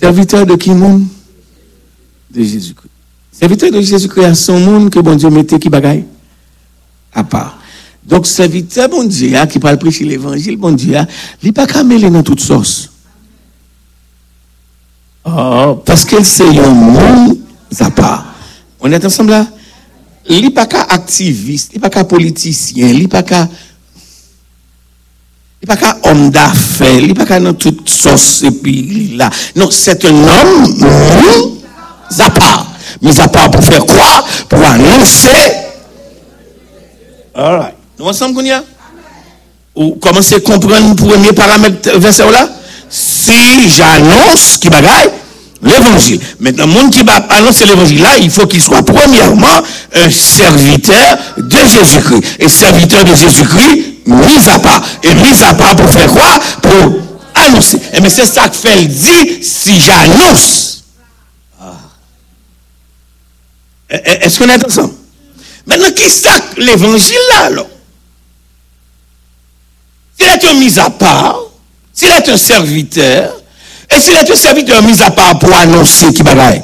Serviteur de qui monde De Jésus-Christ. Serviteur de Jésus-Christ à son monde que bon Dieu mettait qui bagaille? À part. Donc, serviteur, bon Dieu, qui parle prêcher l'évangile, bon Dieu, hein, il n'est pas qu'à mêler dans toute sauce. Oh, parce que c'est un monde à part. On est ensemble là? Il n'est pas qu'à activiste, il n'est pas qu'à politicien, il n'est pas qu'à Li pa ka om da fe, li pa ka nan tout sos epi li la. Non, set un om mi zapar. Mi zapar pou fè kwa? Pou anonsè. Alright. Nou ansam koun ya? Ou komanse kompren pou emye parametre verse ou la? Si j'anons ki bagay, l'évangile. Maintenant, le monde qui va annoncer l'évangile là, il faut qu'il soit premièrement un serviteur de Jésus-Christ. Et serviteur de Jésus-Christ, mis à part. Et mis à part pour faire quoi? Pour annoncer. Et eh mais c'est ça que fait dit, si j'annonce. Ah. Est-ce qu'on est ensemble? Maintenant, qui ça l'évangile là, alors? S'il est un mis à part, s'il est un serviteur, et s'il est un serviteur mis à part pour annoncer qui bagaille.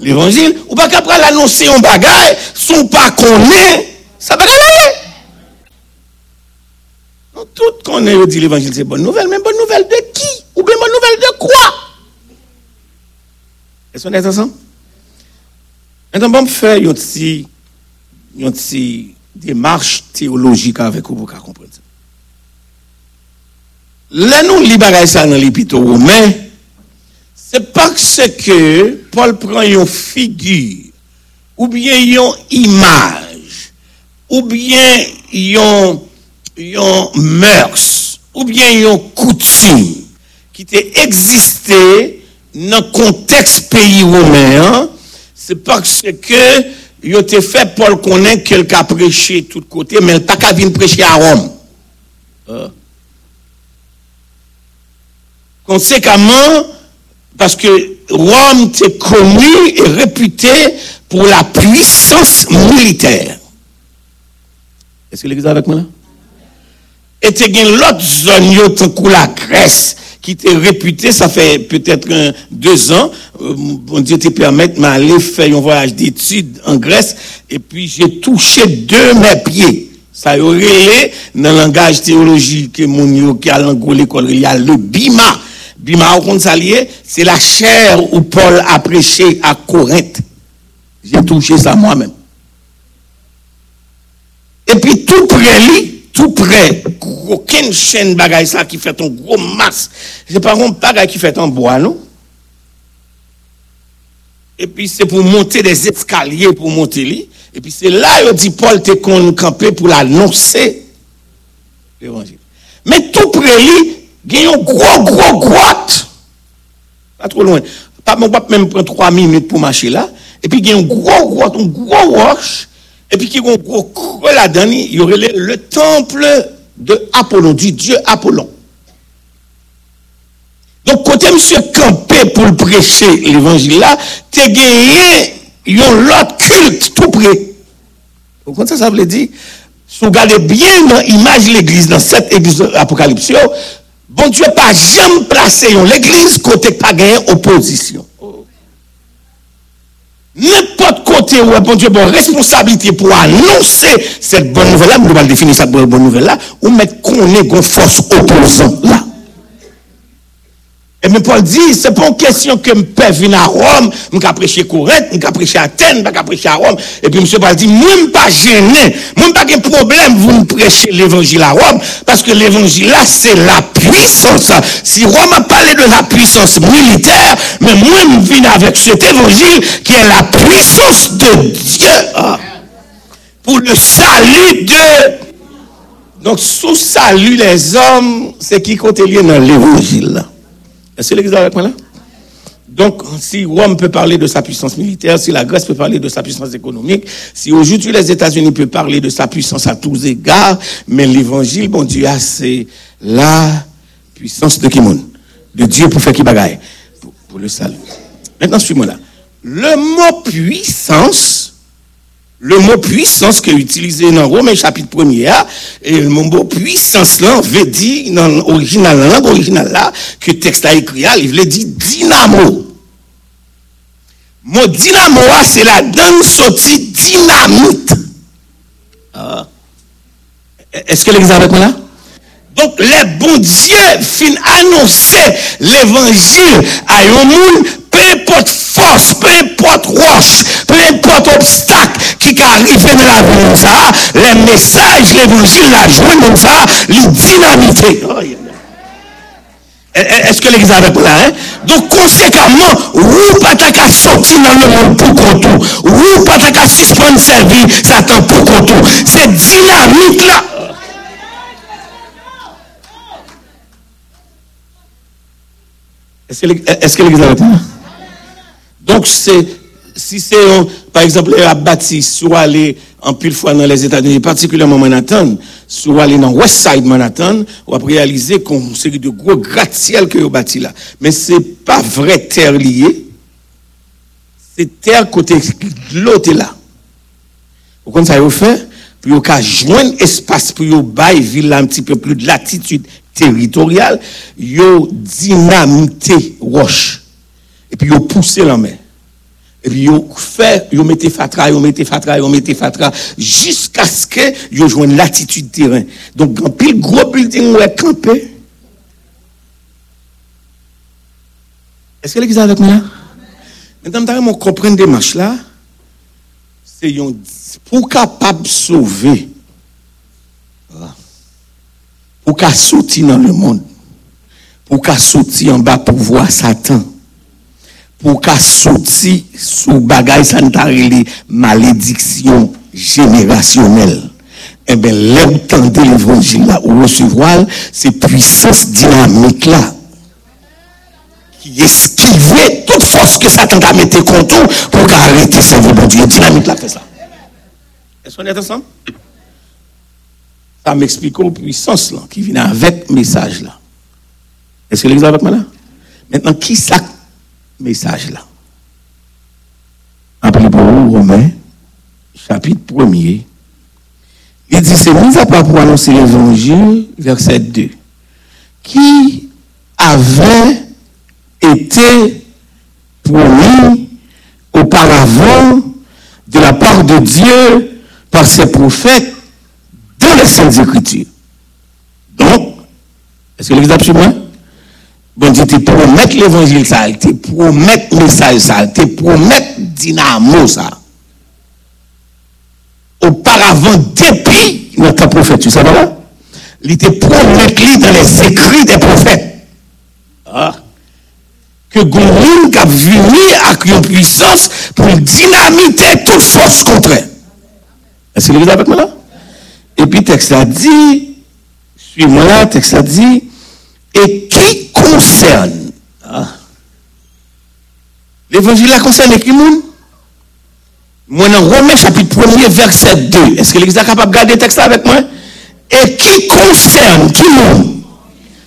L'évangile, ou pas qu'après l'annoncer en bagaille, son pas connaît, ça bagaille Non, tout qu'on ait dit l'évangile, c'est bonne nouvelle, mais bonne nouvelle de qui? Ou bien bonne nouvelle de quoi? Est-ce qu'on est ensemble? Maintenant, bon, faire un petit une démarche théologique avec vous pour comprendre ça? Là, nous libérons ça dans l'épître romain, c'est parce que Paul prend une figure, ou bien une image, ou bien une, mœurs, ou bien une coutume qui existé dans le contexte pays romain, hein, c'est parce que il a fait pour le connaître quelqu'un a prêché de tous côtés, mais il n'a pas venir prêcher à Rome. Euh. Conséquemment, parce que Rome était connu et réputé pour la puissance militaire. Est-ce que l'église est avec moi là? Et tu as l'autre zone, la Grèce, qui était réputée, ça fait peut-être deux ans, euh, bon Dieu te permette, m'aller faire un voyage d'études en Grèce, et puis j'ai touché deux mes pieds. Ça y aurait dans le langage théologique que mon qui a l'anglais l'école, il y a le bima. Lié, c'est la chair où Paul a prêché à Corinthe. J'ai touché ça moi-même. Et puis tout près tout près, aucune chaîne ça qui fait un gros masse. C'est pas un bagaille qui fait en bois? Et puis c'est pour monter des escaliers pour monter lui. Et puis c'est là il dit Paul te qu'on campé pour l'annoncer l'évangile. Mais tout près il y a un gros gros grotte. Pas trop loin. Pas mon même prendre trois minutes pour marcher là. Et puis il y a un gros grotte, un gros roche. Et puis il y a un gros creux là-dedans, il y aurait le, le temple de Apollon, du dieu Apollon. Donc, côté monsieur campé pour prêcher l'évangile là, tu gagné un l'autre culte tout près. Vous comprenez ça, ça veut dire? Si vous regardez bien dans l'image de l'église, dans cette église apocalypse, Bon Dieu pas jamais placé l'église côté pas gagné opposition. N'importe côté où bon Dieu bon responsabilité pour annoncer cette bonne nouvelle là, nous allons définir cette bonne nouvelle là, ou mettre qu'on est qu'on force opposant là. Et mais Paul dit, c'est pas une question que je peux venir à Rome, je peux prêcher Corinthe, je peux prêcher à Athènes, je peux prêcher à Rome. Et puis M. Paul dit, moi, je ne pas gêné, moi, pas de problème, vous me prêchez l'évangile à Rome, parce que l'évangile là, c'est la puissance. Si Rome a parlé de la puissance militaire, mais moi, je viens avec cet évangile qui est la puissance de Dieu. Ah. Pour le salut de... Donc, sous salut les hommes, c'est qui côté lié dans l'évangile? Est-ce que l'église est avec moi là? Donc, si Rome peut parler de sa puissance militaire, si la Grèce peut parler de sa puissance économique, si aujourd'hui les États-Unis peuvent parler de sa puissance à tous égards, mais l'évangile, bon Dieu, c'est la puissance de qui monde? De Dieu pour faire qui bagaille? Pour, pour le salut. Maintenant, suis-moi là. Le mot puissance, le mot puissance qui est utilisé dans Romains chapitre 1er, et le mot puissance là, veut dire, dans l'original, la langue originale là, que le texte a écrit, là, il veut dire dynamo. Mot dynamo, là, c'est la donne sortie dynamite. Ah. Est-ce que l'église est là? Donc, les bons dieux fin annoncer l'évangile à un monde, peu importe force, peu importe roche, peu importe obstacle qui peut arriver dans la vie, ça, les messages, l'évangile, la joie comme ça, les dynamité. Oh, yeah. Est-ce que l'église est là? Donc, conséquemment, ou pas sortir dans le monde pour contour, ou pas suspendre sa vie, Satan pour contour. C'est dynamique là. Est-ce que l'église est moi? Donc, si c'est, par exemple, la bâtisse, soit aller en pile fois dans les États-Unis, particulièrement Manhattan, soit aller dans West Side Manhattan, on va réaliser qu'on série de gros gratte-ciel que vous bâti là. Mais c'est pas vrai terre liée. C'est terre côté l'autre là. Vous comprenez ça, vous fait? Puis vous avez joindre espace pour vous bailler ville un petit peu plus de latitude territoriale, vous dynamité roche. Et puis vous poussez la mer. Et puis vous fait, vous mettez fatra, vous mettez fatra, vous mettez fatra, jusqu'à ce que vous joignent latitude terrain. Donc, dans pile gros building, vous êtes campé. Est-ce que l'église est avec moi là? Maintenant, vous comprenez des marches là. C'est pour capable de sauver, pour qu'à sortir dans le monde, pour qu'à sortir en bas pour voir Satan, pour qu'à sortir sous bagaille sanitaire les malédictions générationnelles.
eh bien, l'entendre l'évangile là, ou recevoir, c'est puissance dynamique là. Qui esquivait toute force que Satan a mis contre pour arrêter son bon Dieu. Dynamique là fait ça.
Est-ce qu'on est ensemble? Ça m'explique aux puissances là, qui vient avec message là. Est-ce que l'église avec moi là? Maintenant, qui ça message là. Après pour vous, Romains, chapitre 1er, il dit c'est mis à part pour annoncer l'évangile, verset 2, qui avait été promis auparavant de la part de Dieu par ses prophètes dans les Saintes Écritures. Donc, est-ce que l'église a Bon Dieu te promet l'évangile ça, te le message ça, te promet dynamo ça. Auparavant, depuis notre prophète, tu sais pas là Il te promet dans les écrits des prophètes. Ah. Que Gourou a venu avec une puissance pour dynamiter toute force contraire. Est-ce que vous êtes avec moi là? Et puis, texte a dit, suis-moi là, texte a dit, et qui concerne ah. L'évangile a concerné qui monde Moi, dans Romains chapitre 1er, verset 2. Est-ce que l'Église est capable de garder le texte avec moi? Et qui concerne qui monde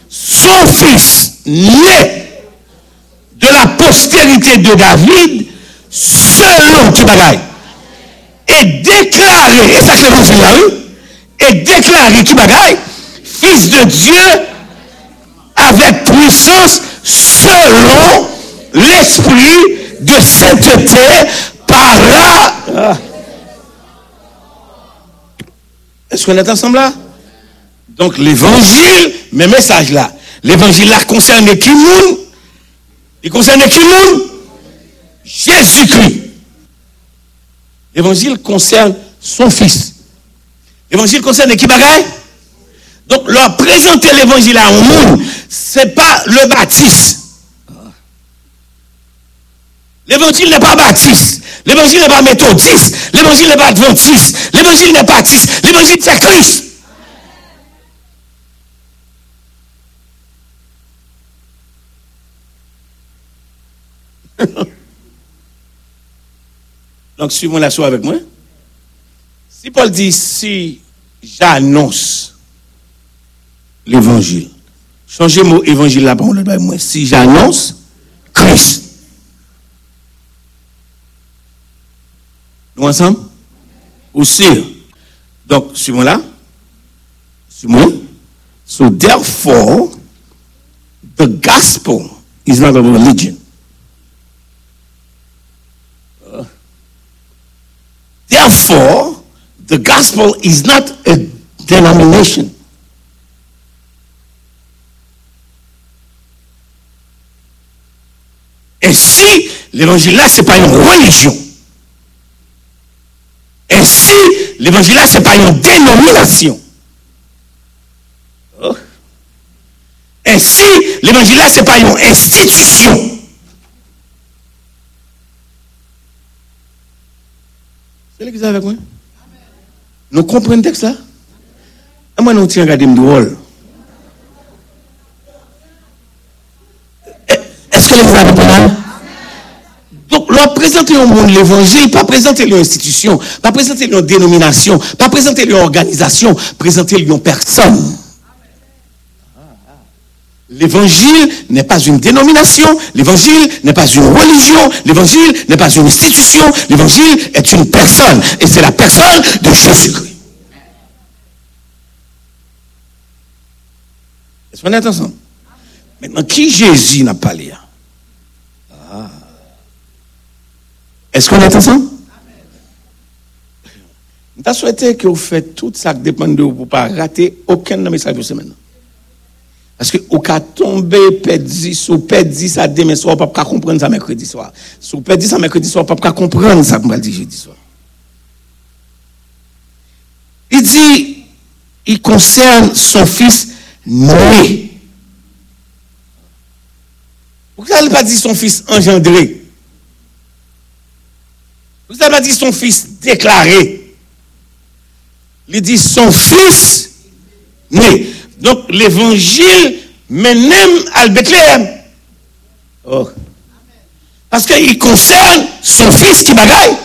Son fils né de la postérité de David, selon qui bagaille Et déclaré, et ça c'est l'évangile là, oui Et déclaré qui bagaille Fils de Dieu avec puissance selon l'esprit de sainteté par. Est-ce qu'on est ensemble là? Donc l'évangile, mes messages là, l'évangile là concerne qui monde Il concerne qui monde Jésus-Christ. L'évangile concerne son fils. L'évangile concerne qui bagaille? Donc, leur présenter l'évangile à un monde, ce n'est pas le baptiste. L'évangile n'est pas baptiste. L'évangile n'est pas méthodiste. L'évangile n'est pas adventiste. L'évangile n'est pas baptiste. L'évangile c'est Christ. Donc, suivons la soirée avec moi. Si Paul dit, si j'annonce l'évangile. Changez mot évangile là pour le moi. Si j'annonce Christ. Nous ensemble? Sûr? Donc, suivons là. Suivons. So therefore, the gospel is not a religion. Therefore, the gospel is not a denomination. Ainsi, l'évangile là, ce n'est pas une religion? Ainsi, l'évangile là, ce n'est pas une dénomination? Oh. Ainsi, l'évangile là, ce n'est pas une institution? C'est l'église avec moi? Nous comprenons texte là? Et moi, nous tiens à regarder drôle. Donc, leur présenter au monde l'évangile, pas présenter l'institution, pas présenter une dénomination, pas présenter une organisation, présenter une personne. L'évangile n'est pas une dénomination, l'évangile n'est pas une religion, l'évangile n'est pas une institution, l'évangile est une personne. Et c'est la personne de Jésus-Christ. Est-ce qu'on est ensemble? Maintenant, qui Jésus n'a pas l'air? Est-ce qu'on est ensemble? Je souhaité que vous faites tout ça qui dépend de vous pour ne pas rater aucun message de semaine. Parce que au cas tomber, perdu, si vous ça demain soir, vous ne pouvez pas comprendre ça mercredi soir. Si vous perdez ça mercredi soir, vous ne pouvez pas comprendre ça, dit jeudi soir. Il dit, il concerne son fils Noé. Pourquoi il n'a pas dit son fils engendré? Vous avez dit son fils déclaré. Il dit son fils né. Donc l'évangile mène à Bethléem. Oh. Parce qu'il concerne son fils qui bagaille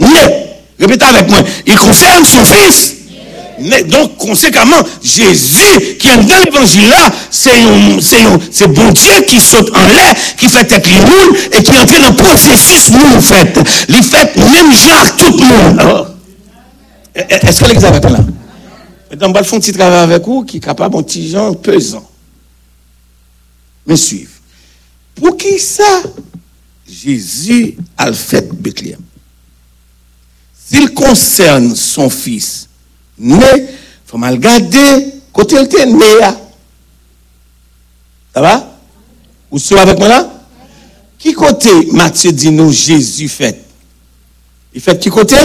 né. Répétez avec moi. Il concerne son fils. Né. Donc, conséquemment, Jésus, qui est dans l'évangile là, c'est bon Dieu qui saute en l'air, qui fait tête moules et qui entre dans le processus nous fait. Il fait même genre tout le monde. Est-ce que l'examen est là? Maintenant, je vais un petit travail avec vous qui est capable un petit genre pesant. Me suivre. Pour qui ça? Jésus a fait Bethléem. S'il concerne son fils né, il faut mal garder côté il était né. Ça va? Vous suivez avec moi là? Qui côté Matthieu dit nous Jésus fait? Il fait qui côté?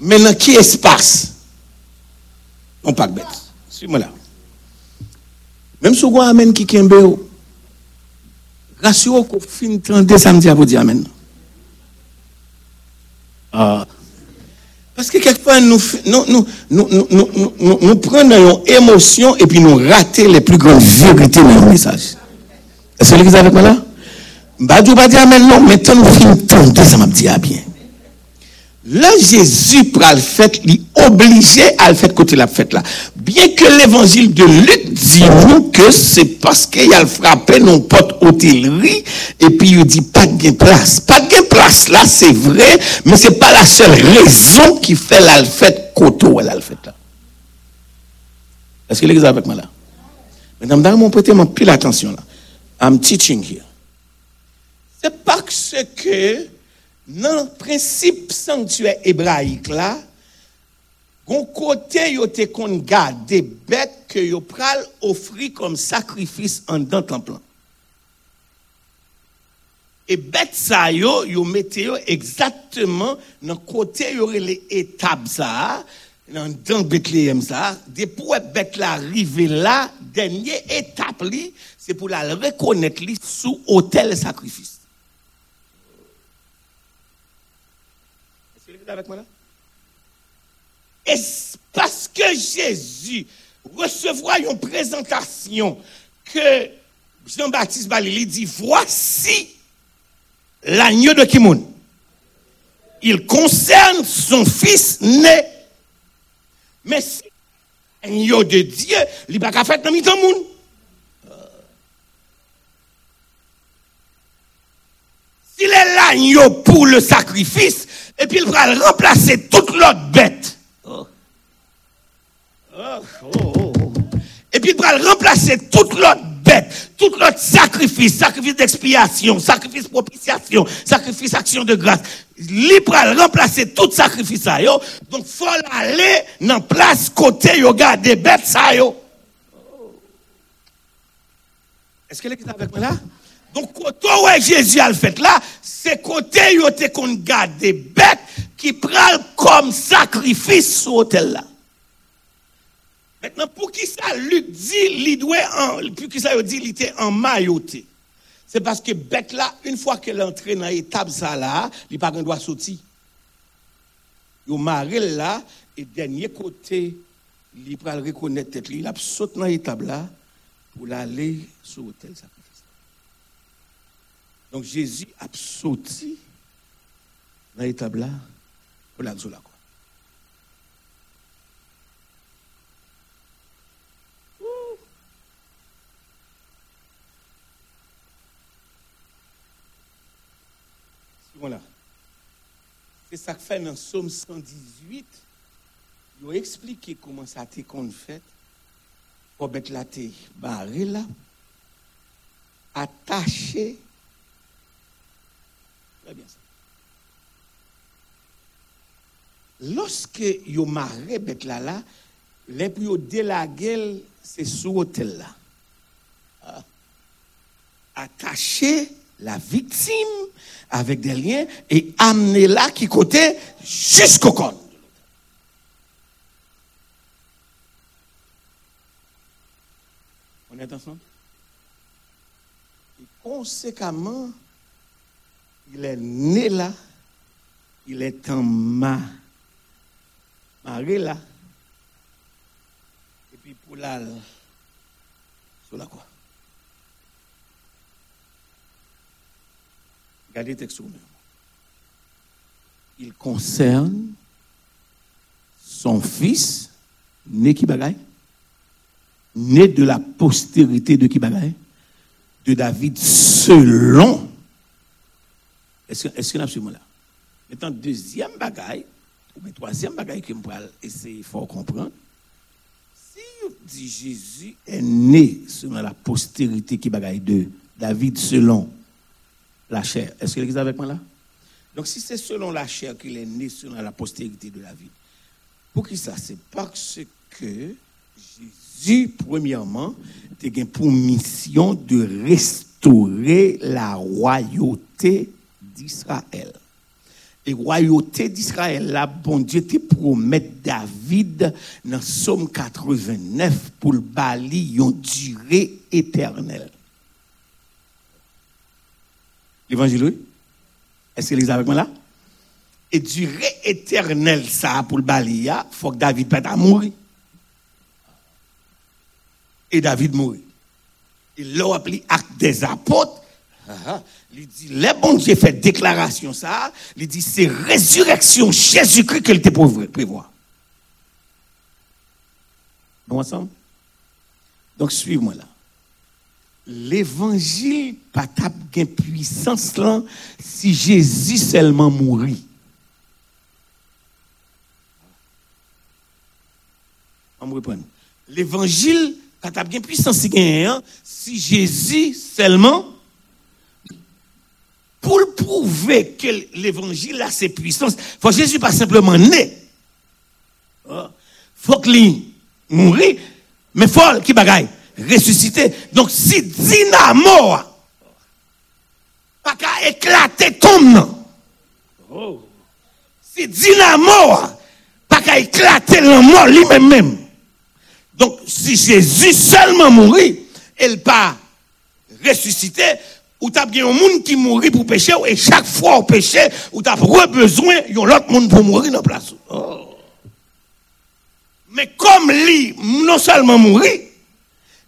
Maintenant, qui espace? Non, pas bête. Suis-moi là. Même si vous amène qui kembe ou, rassure qu'on fin tendre samedi à vous dire amen. Ah. Parce que quelquefois, nous, nous, prenons une émotion et puis nous ratons les plus grandes vérités dans le message. Est-ce que vous avec moi là? Je ne pas dire amen, non, mais tant nous fin tendre, ça m'a dit ah bien. Là, Jésus pral fait, il obligé à le faire côté la fête là. Bien que l'évangile de Luc dit nous que c'est parce qu'il a frappé nos potes hôtellerie et puis il dit pas de place. Pas de place là, c'est vrai, mais c'est pas la seule raison qui fait la fête côté où elle a le fait là. Est-ce que gars avec moi là? Mesdames, dames, mon prêtez mon pile attention là. I'm teaching here. C'est parce que nan prinsip sanktue ebraik la, gon kote yo te kon gade bet ke yo pral ofri kom sakrifis an dan tan plan. E bet sa yo, yo mete yo ekzatman nan kote yo rele etab sa, nan dan Betleyem sa, de pou e bet la rive la, denye etap li, se pou la rekonet li sou hotel sakrifis. Avec moi là? Et parce que Jésus recevra une présentation que Jean-Baptiste Balili dit voici l'agneau de Kimoun. Il concerne son fils né. Mais si l'agneau de Dieu, il n'a pas fait dans le monde. S'il est l'agneau pour le sacrifice, et puis il va remplacer toute l'autre bête. Et puis il va remplacer toute l'autre bête, tout l'autre sacrifice, sacrifice d'expiation, sacrifice propitiation, sacrifice action de grâce. Il va remplacer tout sacrifice ça yo. Donc faut aller dans place côté yo garder bête ça. Est-ce que l'équipe est avec moi là? Donc, côté où Jésus a fait là, c'est côté te qu'on garde des bêtes qui prennent comme sacrifice sur l'autel là. Maintenant, pour qui ça, Luc dit, il doit en, pour qui ça, il dit, il était en mailloté. C'est parce que bête là, une fois qu'elle entre dans l'étape ça là, il pas doit sortir. Il marre là, et dernier côté, il va reconnaître il a sauté dans l'étape là, pour l'aller sur l'autel sacrifice. Donc Jésus a sauté dans l'étape là, pour la croix. Voilà. C'est ça que fait dans Somme 118. Il a expliqué comment ça a été fait. Pour mettre la barré là, attaché. Bien ça. Lorsque yo marre bête là là, les délaguer, c'est sous hôtel là. Ah. Attacher la victime avec des liens et amener là qui côté jusqu'au corps. On est ensemble? Et conséquemment, il est né là, il est en ma. Maré là, puis pour la sur la croix. Regardez le texte. Il concerne son fils, né né de la postérité de qui de David selon. Est-ce que que absolument là? Maintenant, deuxième bagaille, ou bien troisième bagaille que je vais essayer de comprendre, si Jésus est né selon la postérité qui bagaille de David selon la chair, est-ce que l'église avec moi là? Donc si c'est selon la chair qu'il est né selon la postérité de David, pour qui ça? C'est parce que Jésus, premièrement, a pour mission de restaurer la royauté d'Israël. Et royauté d'Israël, là, bon Dieu te promet David dans Somme 89 pour le bali une durée éternelle. L'évangile? Est-ce que les avec moi là? Et durée éternelle, ça, pour le bali, il faut que David peut mourir. Et David mourit. Il l'a appelé acte des apôtres. Ah. Il dit, les bon Dieu fait déclaration ça. Il dit, c'est résurrection Jésus-Christ qu'il te prévoit. Nous ensemble? Donc, suivez-moi là. L'évangile pas de puissance là si Jésus seulement mourit. On me reprend. L'évangile pas de puissance si Jésus seulement pour prouver que l'évangile a ses puissances, faut que Jésus pas simplement né. Ah. Faut qu'il mourir, mais faut qu'il bagaille ressusciter. Donc si dynamo pas qu'à éclater non. Oh. Si dynamo pas qu'à éclater le mort lui-même même. Donc si Jésus seulement mourit, elle pas ressuscité, ou t'as bien un monde qui mourit pour pécher, et chaque fois au péché, ou t'as besoin d'un autre monde pour mourir dans la place. Oh. Mais comme lui, non seulement mourir,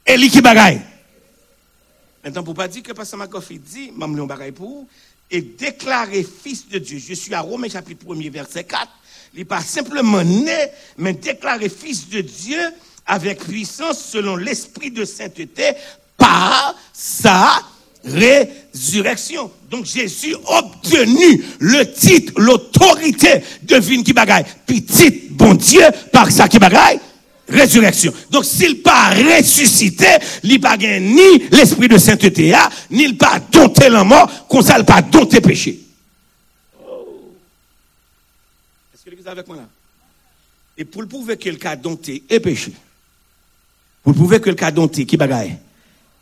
et lui qui bagaille. Maintenant, pour pas dire que Pasteur Makofi dit, m'am bagaille pour et déclarer fils de Dieu. Je suis à Romains chapitre 1 verset 4. Il n'est pas simplement né, mais déclaré fils de Dieu avec puissance selon l'esprit de sainteté par sa résurrection. Donc Jésus obtenu le titre, l'autorité de vin qui bagaille. Petit bon Dieu par sa qui bagaille résurrection. Donc s'il pas ressuscité, il pas ni l'esprit de sainteté, ni il pas dompté la mort, qu'on ça pas dompté péché. Est-ce que l'église avec moi là? Et pour le prouver que le cas dompté est péché, pour prouver que le cas dompté qui bagaille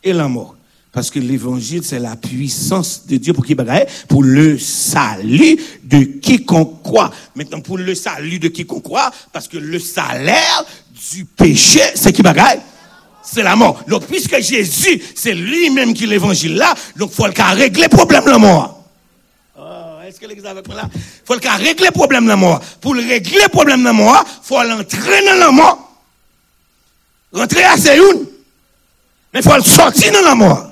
est la mort, parce que l'évangile, c'est la puissance de Dieu pour qui bagaille, pour le salut de quiconque croit. Maintenant, pour le salut de quiconque croit, parce que le salaire du péché, c'est qui bagaille? C'est la mort. Donc, puisque Jésus, c'est lui-même qui l'évangile là, donc, faut le régler le problème de la mort. Oh, est-ce que moi là? Faut le régler le problème de la mort. Pour le régler le problème de la mort, faut l'entrer dans la mort. Rentrer à Séyoun. Mais faut le sortir dans la mort.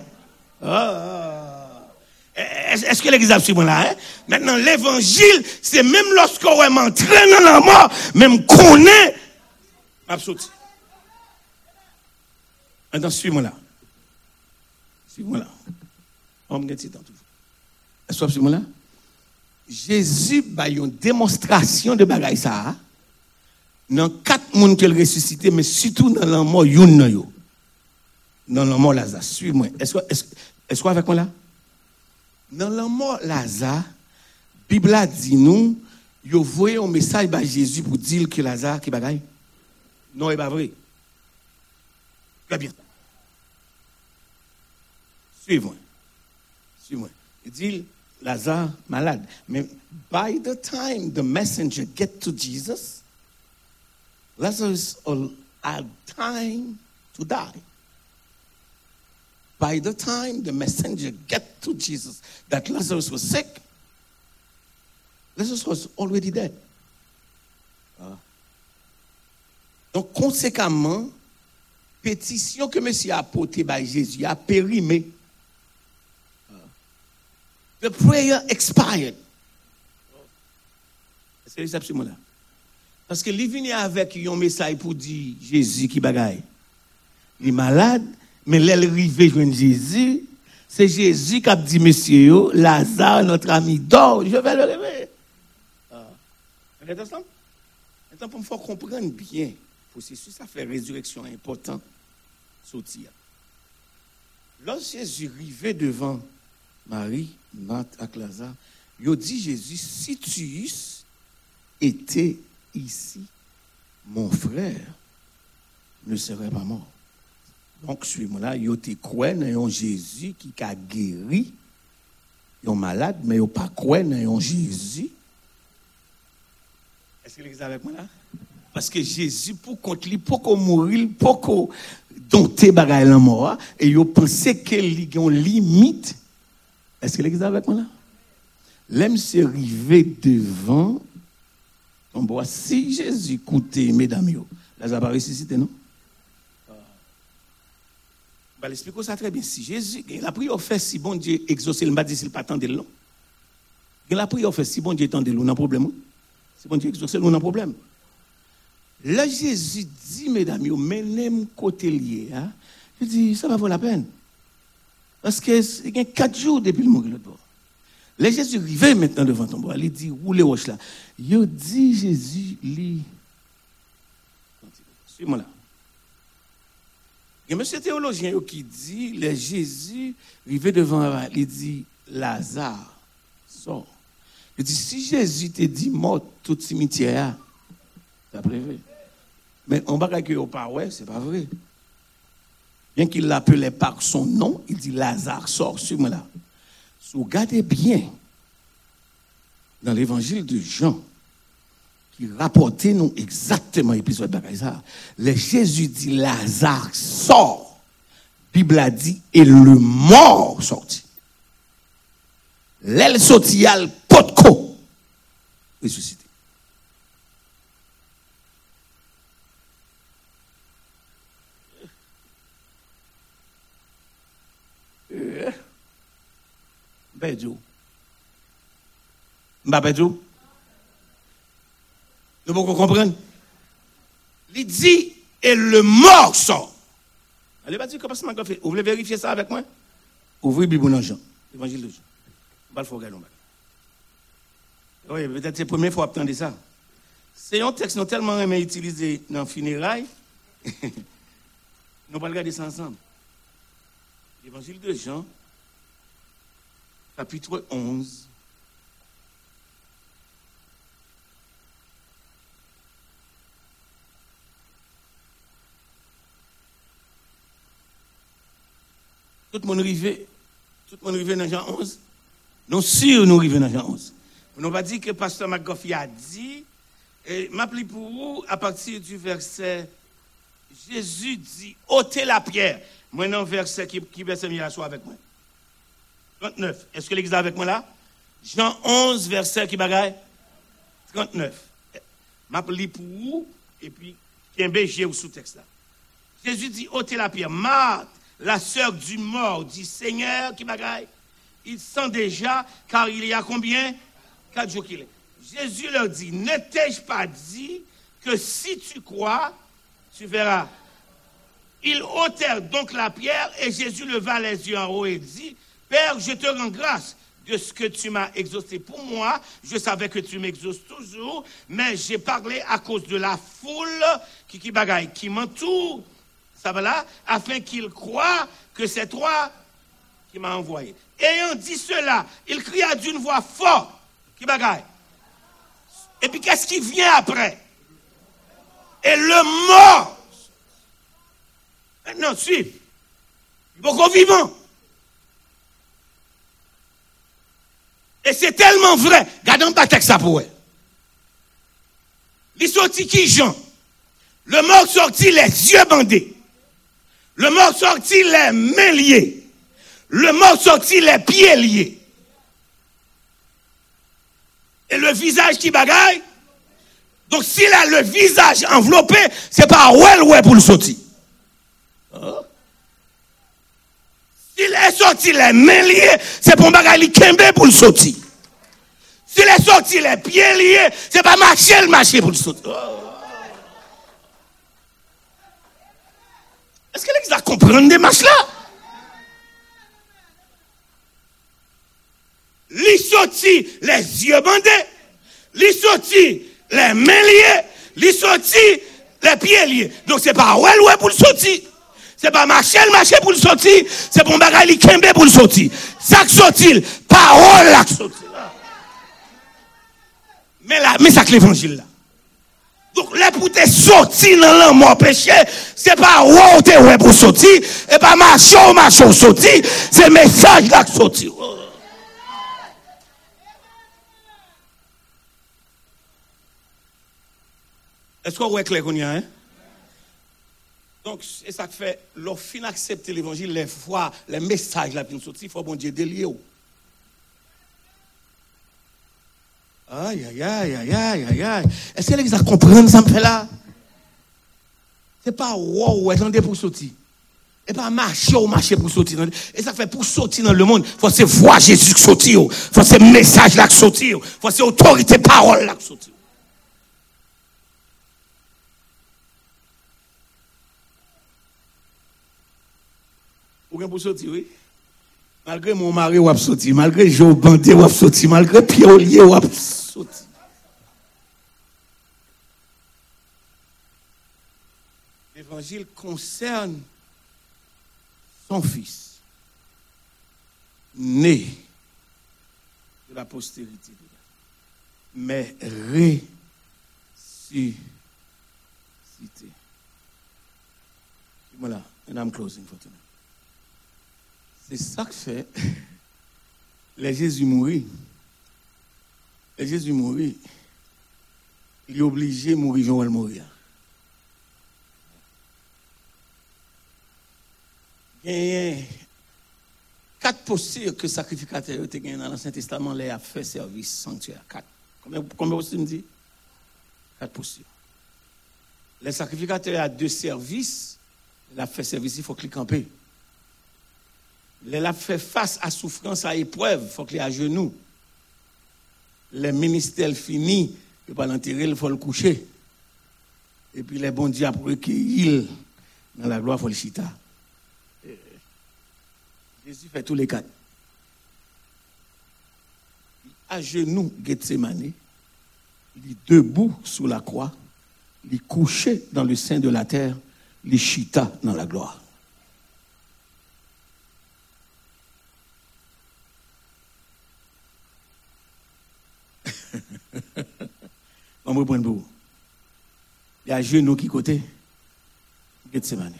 Ah. Est-ce que l'église a là? Hein? Maintenant, l'évangile, c'est même lorsqu'on est entraîné dans la mort, même qu'on est, absolument. Maintenant, suis-moi là. Suis-moi là. On me dit Est-ce que suis-moi là? Jésus a une démonstration de bagaille ça. Hein? Dans quatre mondes qu'il ressuscité, mais surtout dans la mort, yon Dans la mort Lazare. Suis-moi. Est-ce que, est-ce qu'on avec moi là? Dans la mort Lazare, Bible a dit nous, vous voyez un message à Jésus pour dire que Lazare qui bagaille? Non, il n'est pas vrai. Très bien. Suivez-moi. Suivez-moi. Il dit Lazare malade. Mais by the time the messenger get to Jesus, Lazarus had time to die by the time the messenger get to Jesus that Lazarus was sick, Lazarus was already dead. Ah. Donc, conséquemment, pétition que monsieur a portée par Jésus a périmé. The prayer expired. C'est ce là Parce que il vient avec un message pour dire Jésus qui bagaille. Il est malade, mais l'arrivée de Jésus, c'est Jésus qui a dit, monsieur, Lazare, notre ami, dort, je vais le réveiller. Ah. Maintenant, pour me faire comprendre bien, processus, ça fait résurrection important. Sortir. Lorsque Jésus arrivait devant Marie, Marthe et Lazare, il dit Jésus, si tu étais ici, mon frère ne serait pas mort. Donc, suis-moi là, il te croit dans Jésus qui a guéri. Ils malade, mais ils pas croit dans Jésus. Est-ce que vous avec moi là? Parce que Jésus, pour qu'on lui, pour qu'on mourir, pour qu'on dompte bagaille la mort, et ils pensé qu'il y a limite. Est-ce que vous avec moi là? L'homme s'est arrivé devant. On voit si Jésus écoutait, mesdames, là, ça va ressusciter, non? Je vais expliquer ça très bien. Si Jésus, la prière fait si bon Dieu exauce, il m'a dit s'il pas attendre long. La prière fait si bon Dieu attend long, on a problème. Hein? Si bon Dieu exauce, on a problème. Là, Jésus dit, mesdames, menez-moi côté lié. Hein? Je dis, ça va vaut la peine. Parce que il y a quatre jours depuis le mourir l'autre bord. Là, Jésus arrive maintenant devant ton bois. Il dit, roulez roche là. Il dit, Jésus, lui. Suis-moi là. Il y a monsieur théologien qui dit, le Jésus arrivé devant il dit, Lazare, sort. Il dit, si Jésus te dit mort tout cimetière, ça prévu. Mais on va que pas ouais, c'est pas vrai. Bien qu'il l'appelait par son nom, il dit Lazare, sort sur moi là. Si vous regardez bien dans l'évangile de Jean, qui rapportait nous exactement l'épisode de ça. Le Jésus dit Lazare sort. Bible a dit et le mort sorti. L'aile sorti a le potko ressuscité. Bedou. Mba Bedou. Vous comprenez Il dit, et le mort sort. Allez, pas dire comment ça m'a fait. Vous voulez vérifier ça avec moi? Ouvrez Bible dans Jean, l'évangile de Jean. Va le faire Oui, peut-être c'est la première fois que vous ça. C'est un texte nous tellement aimé utiliser dans le funérailles. nous allons regarder ça ensemble. L'évangile de Jean, chapitre 11. Tout le monde arrive, tout le monde arrive dans Jean 11. Nous sûr nous arrivons dans Jean 11. Nous pas dit que pasteur McGoffey a dit, et m'appelez pour vous à partir du verset, Jésus dit, ôtez la pierre. Moi, non, verset qui, qui verset la avec moi. 39. Est-ce que l'église est avec moi là? Jean 11, verset qui bagaille? 39. M'appelez pour vous, et puis, qui est un sous-texte là. Jésus dit, ôtez la pierre. Marthe, la sœur du mort dit Seigneur, qui bagaille Il sent déjà, car il y a combien? Quatre jours qu'il est. Jésus leur dit Ne t'ai-je pas dit que si tu crois, tu verras? Ils ôtèrent donc la pierre et Jésus leva les yeux en haut et dit Père, je te rends grâce de ce que tu m'as exaucé pour moi. Je savais que tu m'exauces toujours, mais j'ai parlé à cause de la foule qui, qui qui m'entoure ça va là, afin qu'il croit que c'est toi qui m'as envoyé. Ayant dit cela, il cria d'une voix forte, qui bagaille? Et puis qu'est-ce qui vient après? Et le mort. Maintenant, suivez. Beaucoup vivant. Et c'est tellement vrai. Gardons pas texte ça pour. Il sorti qui Jean? Le mort sortit les yeux bandés. Le mort sortit les mains liées. Le mort sortit les pieds liés. Et le visage qui bagaille. Donc s'il a le visage enveloppé, c'est pas ouais ouais pour le sortir. S'il est sorti les mains liées, c'est pour bagay li kembe pour le sortir. S'il est sorti les pieds liés, c'est pas marcher le marcher pour le sortir. Est-ce que l'église va comprendre des marches là? Li sorti les yeux bandés, li sorti les mains liées, li sorti les pieds liés. Donc c'est pas ouais pour le sortir. C'est pas marcher le pour le sortir, c'est pour bagay li kembe pour le sortir. Ça sorti, parole là qui sorti. Mais là, mais ça que l'évangile là. Donc, là, pour te sortir dans le mort péché, c'est pas wow, te ouais pour sortir, et pas marcher ou sortir, c'est message là qui sorti. Est-ce qu'on voit clair qu'on y a, hein? Donc, c'est ça que fait, leur fin accepter l'évangile, les fois, les messages là, qui sortir, il faut bon Dieu délier. Aïe, aïe, aïe, aïe, aïe, aïe, aïe. Est-ce que l'église compris ça me fait là? C'est pas wow, attendez pour sortir. Et pas marcher ou marcher pour sortir. Et ça fait pour sortir dans le monde, il faut se voir Jésus sortir. Il faut ce message là sortir. Il faut ces autorité parole là sortir. Ou bien pour sortir, oui? Malgré mon mari sorti, malgré Joe Bandé ou sorti, malgré Pierre ou sorti. L'évangile concerne son fils, né de la postérité, mais ressuscité. Voilà, and I'm closing for tonight. C'est ça que fait les Jésus mourir. Les Jésus mourir. Il est obligé de mourir, Joël mourir. A quatre postures que sacrificateur ont gagné dans l'Ancien Testament, les a fait service sanctuaire. Quatre. Combien, combien vous me dit? Quatre postures. Les sacrificateurs ont deux services. Il a fait service, il faut qu'il campe. Il a fait face à souffrance, à épreuve, il faut qu'il ait à genoux. Les ministères finis, il pas l'enterrer, il faut le coucher. Et puis les bons dieux après qu'il dans la gloire, il faut le chita. Jésus fait tous les quatre. À genoux, Gethsemane, il est debout sous la croix, il est couché dans le sein de la terre, il est chita dans la gloire. On pour Il y a genoux qui côté. Gethsemane.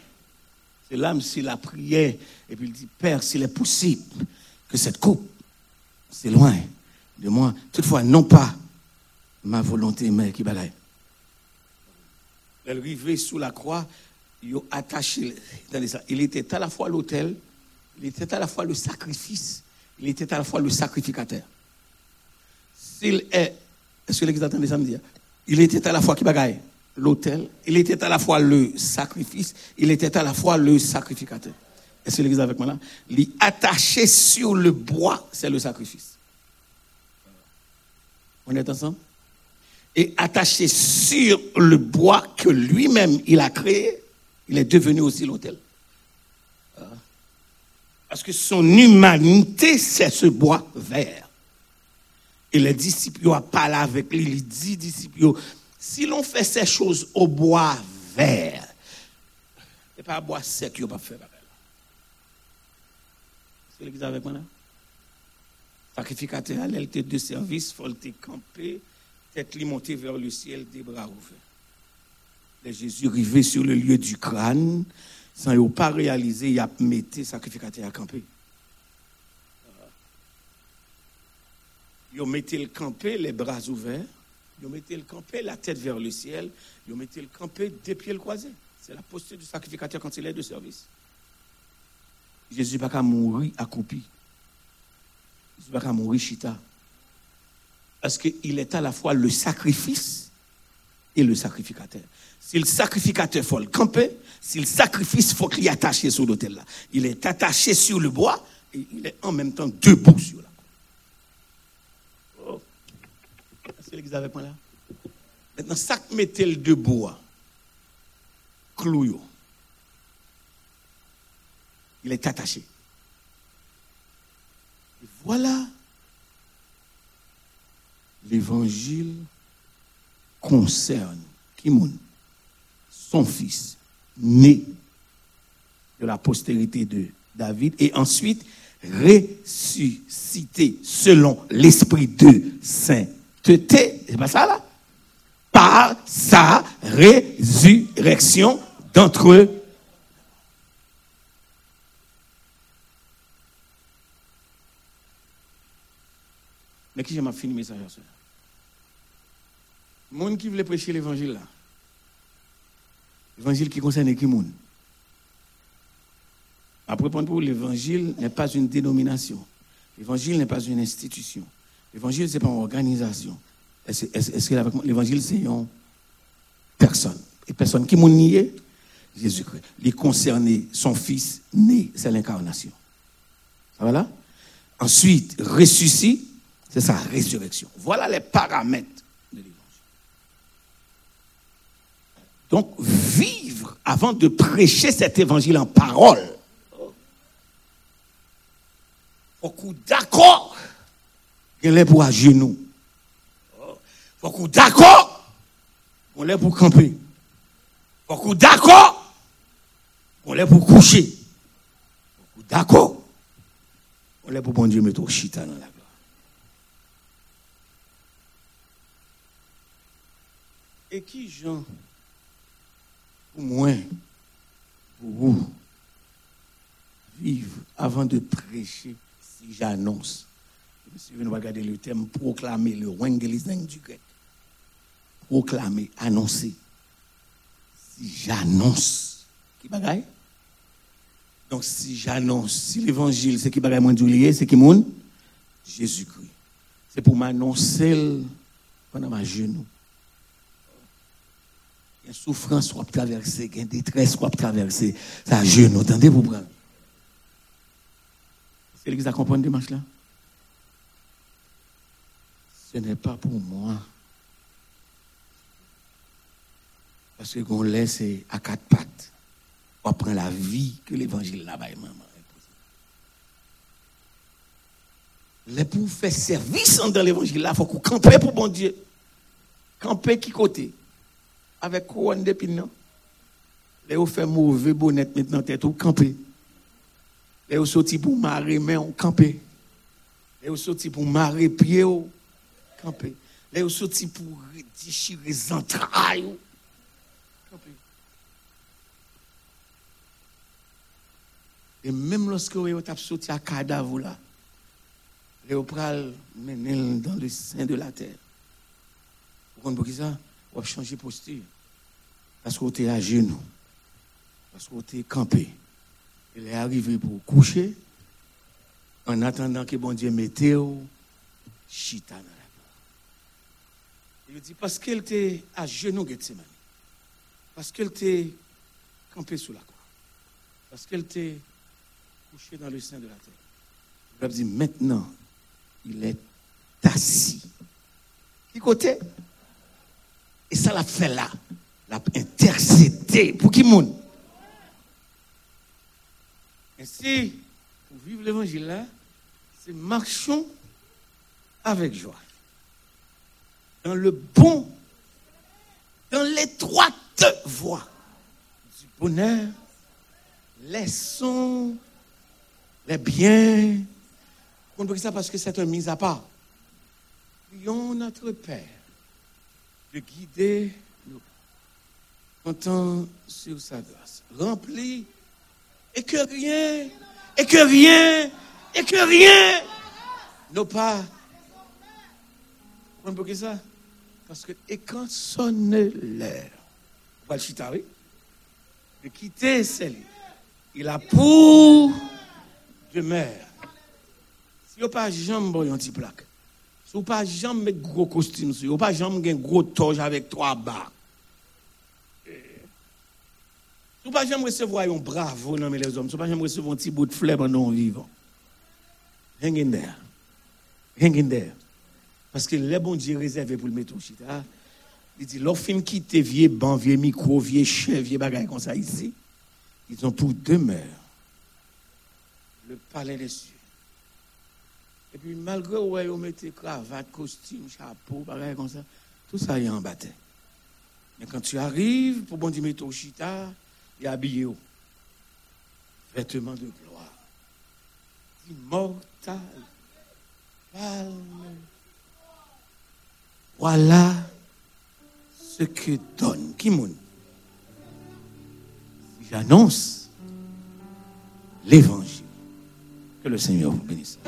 C'est l'âme s'il a prié et puis il dit Père, s'il est possible que cette coupe c'est loin de moi, toutefois non pas ma volonté mais qui bagaille. Elle arrivait sous la croix, il attaché il était à la fois l'autel, il était à la fois le sacrifice, il était à la fois le sacrificateur. S'il est est-ce que l'église attendait ça me dire Il était à la fois qui bagaille? L'autel, il était à la fois le sacrifice, il était à la fois le sacrificateur. Est-ce que l'église avec moi là? Il attaché sur le bois, c'est le sacrifice. On est ensemble? Et attaché sur le bois que lui-même il a créé, il est devenu aussi l'autel. Parce que son humanité, c'est ce bois vert. Et les disciples ont parlé avec lui, il dit disciples, si l'on fait ces choses au bois vert, c'est pas bois sec qu'il pas faire. C'est l'église avec moi? Sacrificateur, elle était de service, il faut te camper, tête montée vers le ciel, des bras ouverts. Et Jésus arrivé sur le lieu du crâne, sans ne pas réaliser, il a mis sacrificateur à camper. Ils mettaient le campé, les bras ouverts. Ils mettaient le campé, la tête vers le ciel. Ils mettaient le campé, des pieds croisés. C'est la posture du sacrificateur quand il est de service. Jésus n'a pas mourir accroupi. Jésus n'a pas mourir chita. Parce qu'il est à la fois le sacrifice et le sacrificateur. Si le sacrificateur faut le camper, si le sacrifice faut qu'il est attaché sur l'autel là, il est attaché sur le bois et il est en même temps debout sur la croix. Oh. Est-ce que là? Maintenant, ça mettait le debout, hein, clou, il est attaché. Et voilà l'évangile concerne Kimoun, son fils, né de la postérité de David, et ensuite ressuscité selon l'esprit de C'est pas ça là? Par sa résurrection d'entre eux. Mais qui j'aime fini message ça? Monde qui voulait prêcher l'évangile là. L'évangile qui concerne qui monde? Après, pour l'évangile n'est pas une dénomination. L'évangile n'est pas une institution. L'évangile, ce n'est pas une organisation. Est-ce est que l'évangile, c'est une personne? Et personne qui m'a nié, Jésus-Christ. Il concerné son fils né, c'est l'incarnation. Ça va là? Ensuite, ressuscite, c'est sa résurrection. Voilà les paramètres de l'évangile. Donc, vivre avant de prêcher cet évangile en parole. Qu'on d'accord. Il est pour à genoux. Faut qu'on d'accord. On est pour camper. Faut qu'on d'accord. On est pour coucher. Faut qu'on d'accord. On est pour bon Dieu mettre au chita dans la gloire. Et qui, Jean, pour moi, pour vous, vivre avant de prêcher si j'annonce. Si vous regarder le thème proclamer, le wengelising du grec. Proclamer, annoncer. Si j'annonce, qui bagaille? Donc si j'annonce, si l'évangile, c'est qui bagaille moins lié, c'est qui moun? Jésus-Christ. C'est pour m'annoncer pendant ma genou. Il y a souffrance soit traverser, il y a détresse soit traverser. Ça genou, attendez vous prendre. C'est l'église à comprendre démarche là? Ce n'est pas pour moi. Parce que qu'on laisse à quatre pattes. On prend la vie que l'évangile là-bas maman. Les pour faire service dans l'évangile il faut qu'on campe pour bon Dieu. Camper qui côté? Avec couronne d'épines, non? Les vous fait mauvais bonnet maintenant tête ou camper. Les vous sorti pour marrer main on camper. Les vous sorti pour marrer pied ou camper. Les vous sorti pour déchirer les entrailles camper. Et même lorsque vous avez sorti à cadavre là, les pral mener dans le sein de la terre. Vous comprenez ça? Vous avez changé posture. Parce que vous êtes à genoux. Parce que vous êtes campé. Il est arrivé pour coucher. En attendant que bon Dieu mette au chita dans la Il dit parce qu'elle était à genoux, Gethsemane. Parce qu'elle était campée sous la croix. Parce qu'elle était couchée dans le sein de la terre. Il dit maintenant, il est assis. Qui côté? Et ça l'a fait là. L'a intercédé. Pour qui monde? Ainsi, pour vivre l'évangile c'est marchons avec joie. Dans le bon, dans l'étroite voie du bonheur, laissons les biens. Peut ça parce que c'est un mise à part. Prions notre Père de guider nous. Comptons sur sa grâce. Rempli et que rien, et que rien, et que rien, nos pas. Vous comprenez ça? Parce que, et quand sonne l'heure, le Walchitawi, de quitter celle, il a pour demeure. Si vous pas jambes, un petit plaque. Si vous pas jambes, mettre gros costume, si vous pas jambes, un gros toge avec trois barres. Eh, si vous pas jamais recevoir un bravo, non, mais les hommes, si vous pas jamais recevoir un petit bout de flemme, non, vivant. Hang in there. Hang in there. Parce que les bon Dieu réservé pour le mettre au chita. Il dit, film quitte vieux banc, vieux micro, vieux chef, vieux bagaille comme ça ici. Ils ont pour demeure le palais des cieux. Et puis malgré où ils mettent cravate, costume, chapeau, bagaille comme ça, tout ça est en bataille. Mais quand tu arrives pour bon Dieu mettre il est habillé vêtements de gloire. Immortal. Palme. Voilà ce que donne Kimoun. J'annonce l'évangile. Que le Seigneur vous bénisse.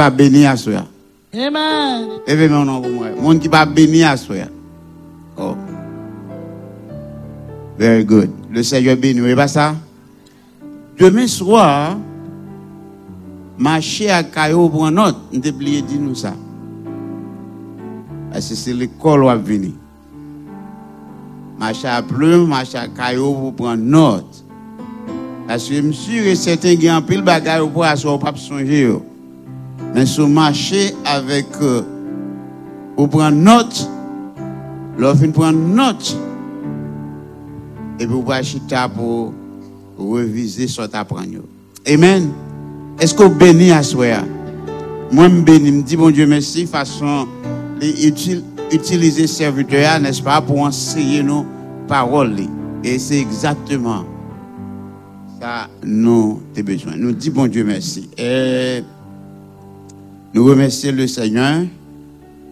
Va bénir à soi?
Amen.
Levez mon nom pour moi. Monde qui va bénir à soi. Oh. Very good. Le Seigneur bénit, et pas ça? Demain soir, marcher à Caillou pour un autre, on oublié de nous ça. Parce que c'est l'école où venir. Marcher à plume, marcher à Caillou pour prendre note. Parce que je suis sûr et certain qu'il y a un pile bagaille pour asseoir, pas songer. Mais sur marcher avec, euh, ou prendre note, l'offre prendre note, et vous pouvez chita pour reviser ce que apprends. Amen. Est-ce que vous bénissez à soi? Moi, je bénis, je dis, bon Dieu, merci, façon, les util- utiliser serviteur, n'est-ce pas, pour enseigner nos paroles. Et c'est exactement ça nous avons besoin. Nous disons, bon Dieu, merci. Et nous remercions le Seigneur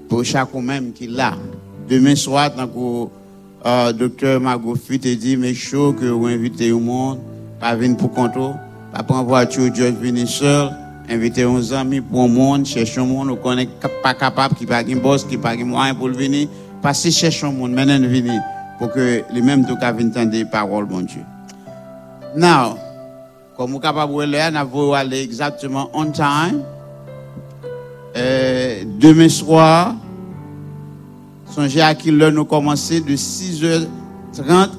pour chaque même qui là. Demain soir, tant que euh, docteur Margot Fit te dit, mais chaud que vous invitez au monde, pas venir pour contrôle, pas prendre voiture, Dieu venir seul, inviter uns amis pour le monde, chercher un monde, on connaît pas capable, qui pas un boss, qui pas un moyen pour venir, passer chercher un monde, maintenant venir, pour que les mêmes tout cas viennent entendre des paroles, mon Dieu. Now, comme vous capable de le faire, nous allons aller exactement on time. Euh, demain soir, songez à qui l'heure nous commencer de 6h30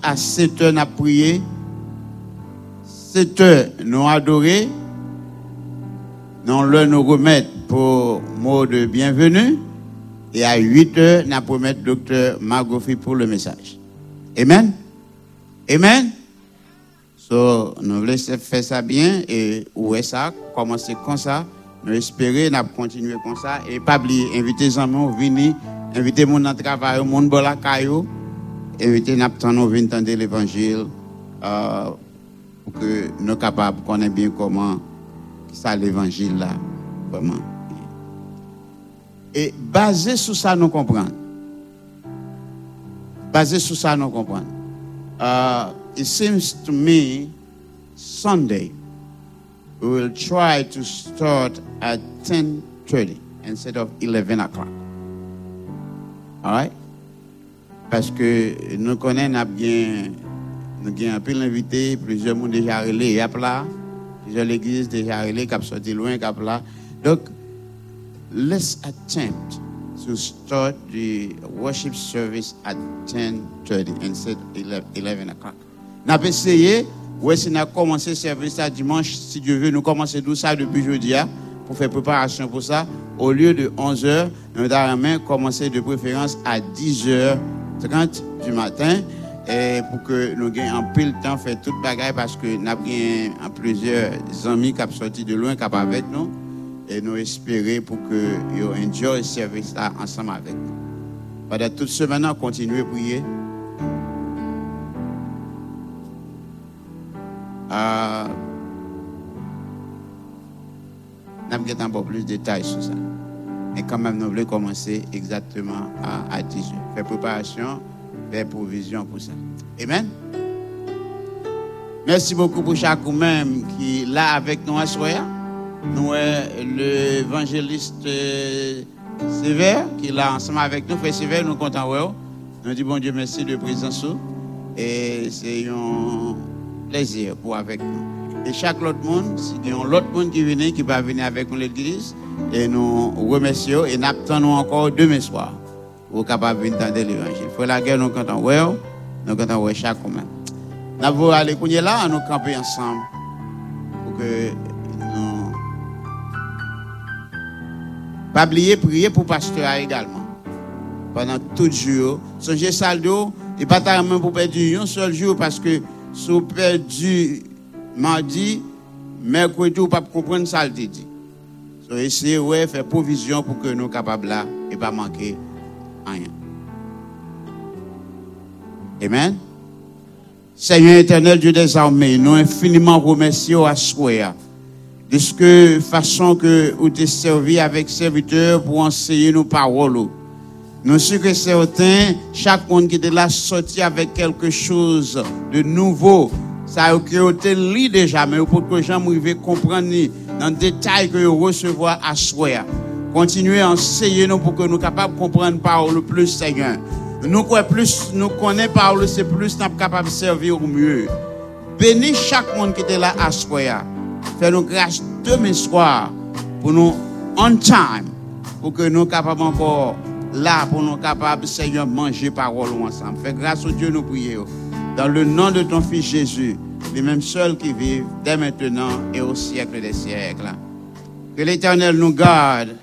à 7h nous prier. 7h nous adorer. Nous l'heure nous remettre pour mot de bienvenue. Et à 8h nous promettre docteur Margofi pour le message. Amen. Amen. So, nous laissons faire ça bien et où est ça, commencer comme ça? Nous espérons, nous continuer comme ça. Et pas oublier, inviter les amis, venir, inviter mon dans le travail, mon bon la caillou, inviter nous attendre, venir entendre l'évangile, euh, pour que nous soyons capables de connaître bien comment ça l'évangile là, vraiment. Et basé sur ça, nous comprenons. Basé sur ça, nous comprenons. uh, it seems to me Sunday we will try to start at 10:30 instead of 11 o'clock. All right? Parce que nous connaissons bien nous avons un peu l'invité, plusieurs monde déjà relé, y a là, plusieurs l'église déjà relé, qui sorti loin, qui là. Donc, let's attempt to start the worship service at 10:30 instead of 11 11 o'clock. Nous essayé, si nous avons commencé le service à dimanche, si Dieu veut, nous commençons tout ça depuis jeudi hein, pour faire préparation pour ça. Au lieu de 11h, nous avons commencé de préférence à 10h30 du matin et pour que nous ayons un peu le temps de faire toute bagaille parce que nous avons plusieurs amis qui sont sortis de loin qui sont avec nous et nous espérer pour que vous enjoy le service ensemble avec nous. Pendant toute semaine, on continue à prier. Euh, nous avons plus de détails sur ça. Mais quand même, nous voulons commencer exactement à, à 10 heures. Faire préparation, faire provision pour ça. Amen. Merci beaucoup pour chaque même qui est là avec nous à soir. Nous, l'évangéliste euh, Sévère, qui est là ensemble avec nous. Frère Sévère, nous comptons. Ouais, nous disons bon Dieu merci de présence. Et c'est un plaisir pour avec nous. Et chaque autre monde, s'il y a l'autre monde qui vient, qui va venir avec nous l'église, et nous remercions et nous attendons encore demain soir pour capable venir entendre l'évangile. Frère la guerre, nous comptons. Ouais, nous comptons ouais, chaque même. Nous allons aller là, nous camper ensemble pour que nous pas oublier prier pour pasteur également. Pendant tout le jour. Songez saldo, et pas tellement pour perdre un seul jour parce que si vous perdu mardi, mercredi, pouvez pas comprendre ça le dit. So, essayez de faire provision pour que nous capables là et pas manquer rien. Amen? Seigneur éternel, Dieu des armées, nous infiniment remercions à de ce que façon que vous t'es servi avec serviteur pour enseigner nos paroles. Nous sommes que certains, chaque monde qui était là sorti avec quelque chose de nouveau. Ça a été lu déjà, mais pour que les gens puissent comprendre dans le détail que vous recevoir à soi. Continuez à enseigner nous pour que nous capables de comprendre parole plus, Seigneur. Nous plus nous connaissons parole, c'est plus nous sommes capables de servir au mieux. Bénis chaque monde qui était là à soi. Fais-nous grâce demain soir pour nous on time, pour que nous capables encore là, pour nous capables, Seigneur, manger parole ensemble. Fais grâce au Dieu, nous prions. Dans le nom de ton Fils Jésus, les mêmes seuls qui vivent dès maintenant et au siècle des siècles. Que l'Éternel nous garde,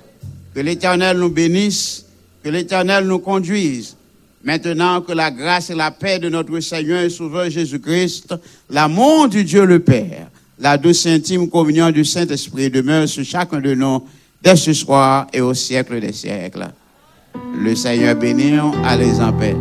que l'Éternel nous bénisse, que l'Éternel nous conduise. Maintenant que la grâce et la paix de notre Seigneur et Sauveur Jésus-Christ, l'amour du Dieu le Père, la douce intime communion du Saint-Esprit demeure sur chacun de nous dès ce soir et au siècle des siècles. Le Seigneur bénit, allez en paix.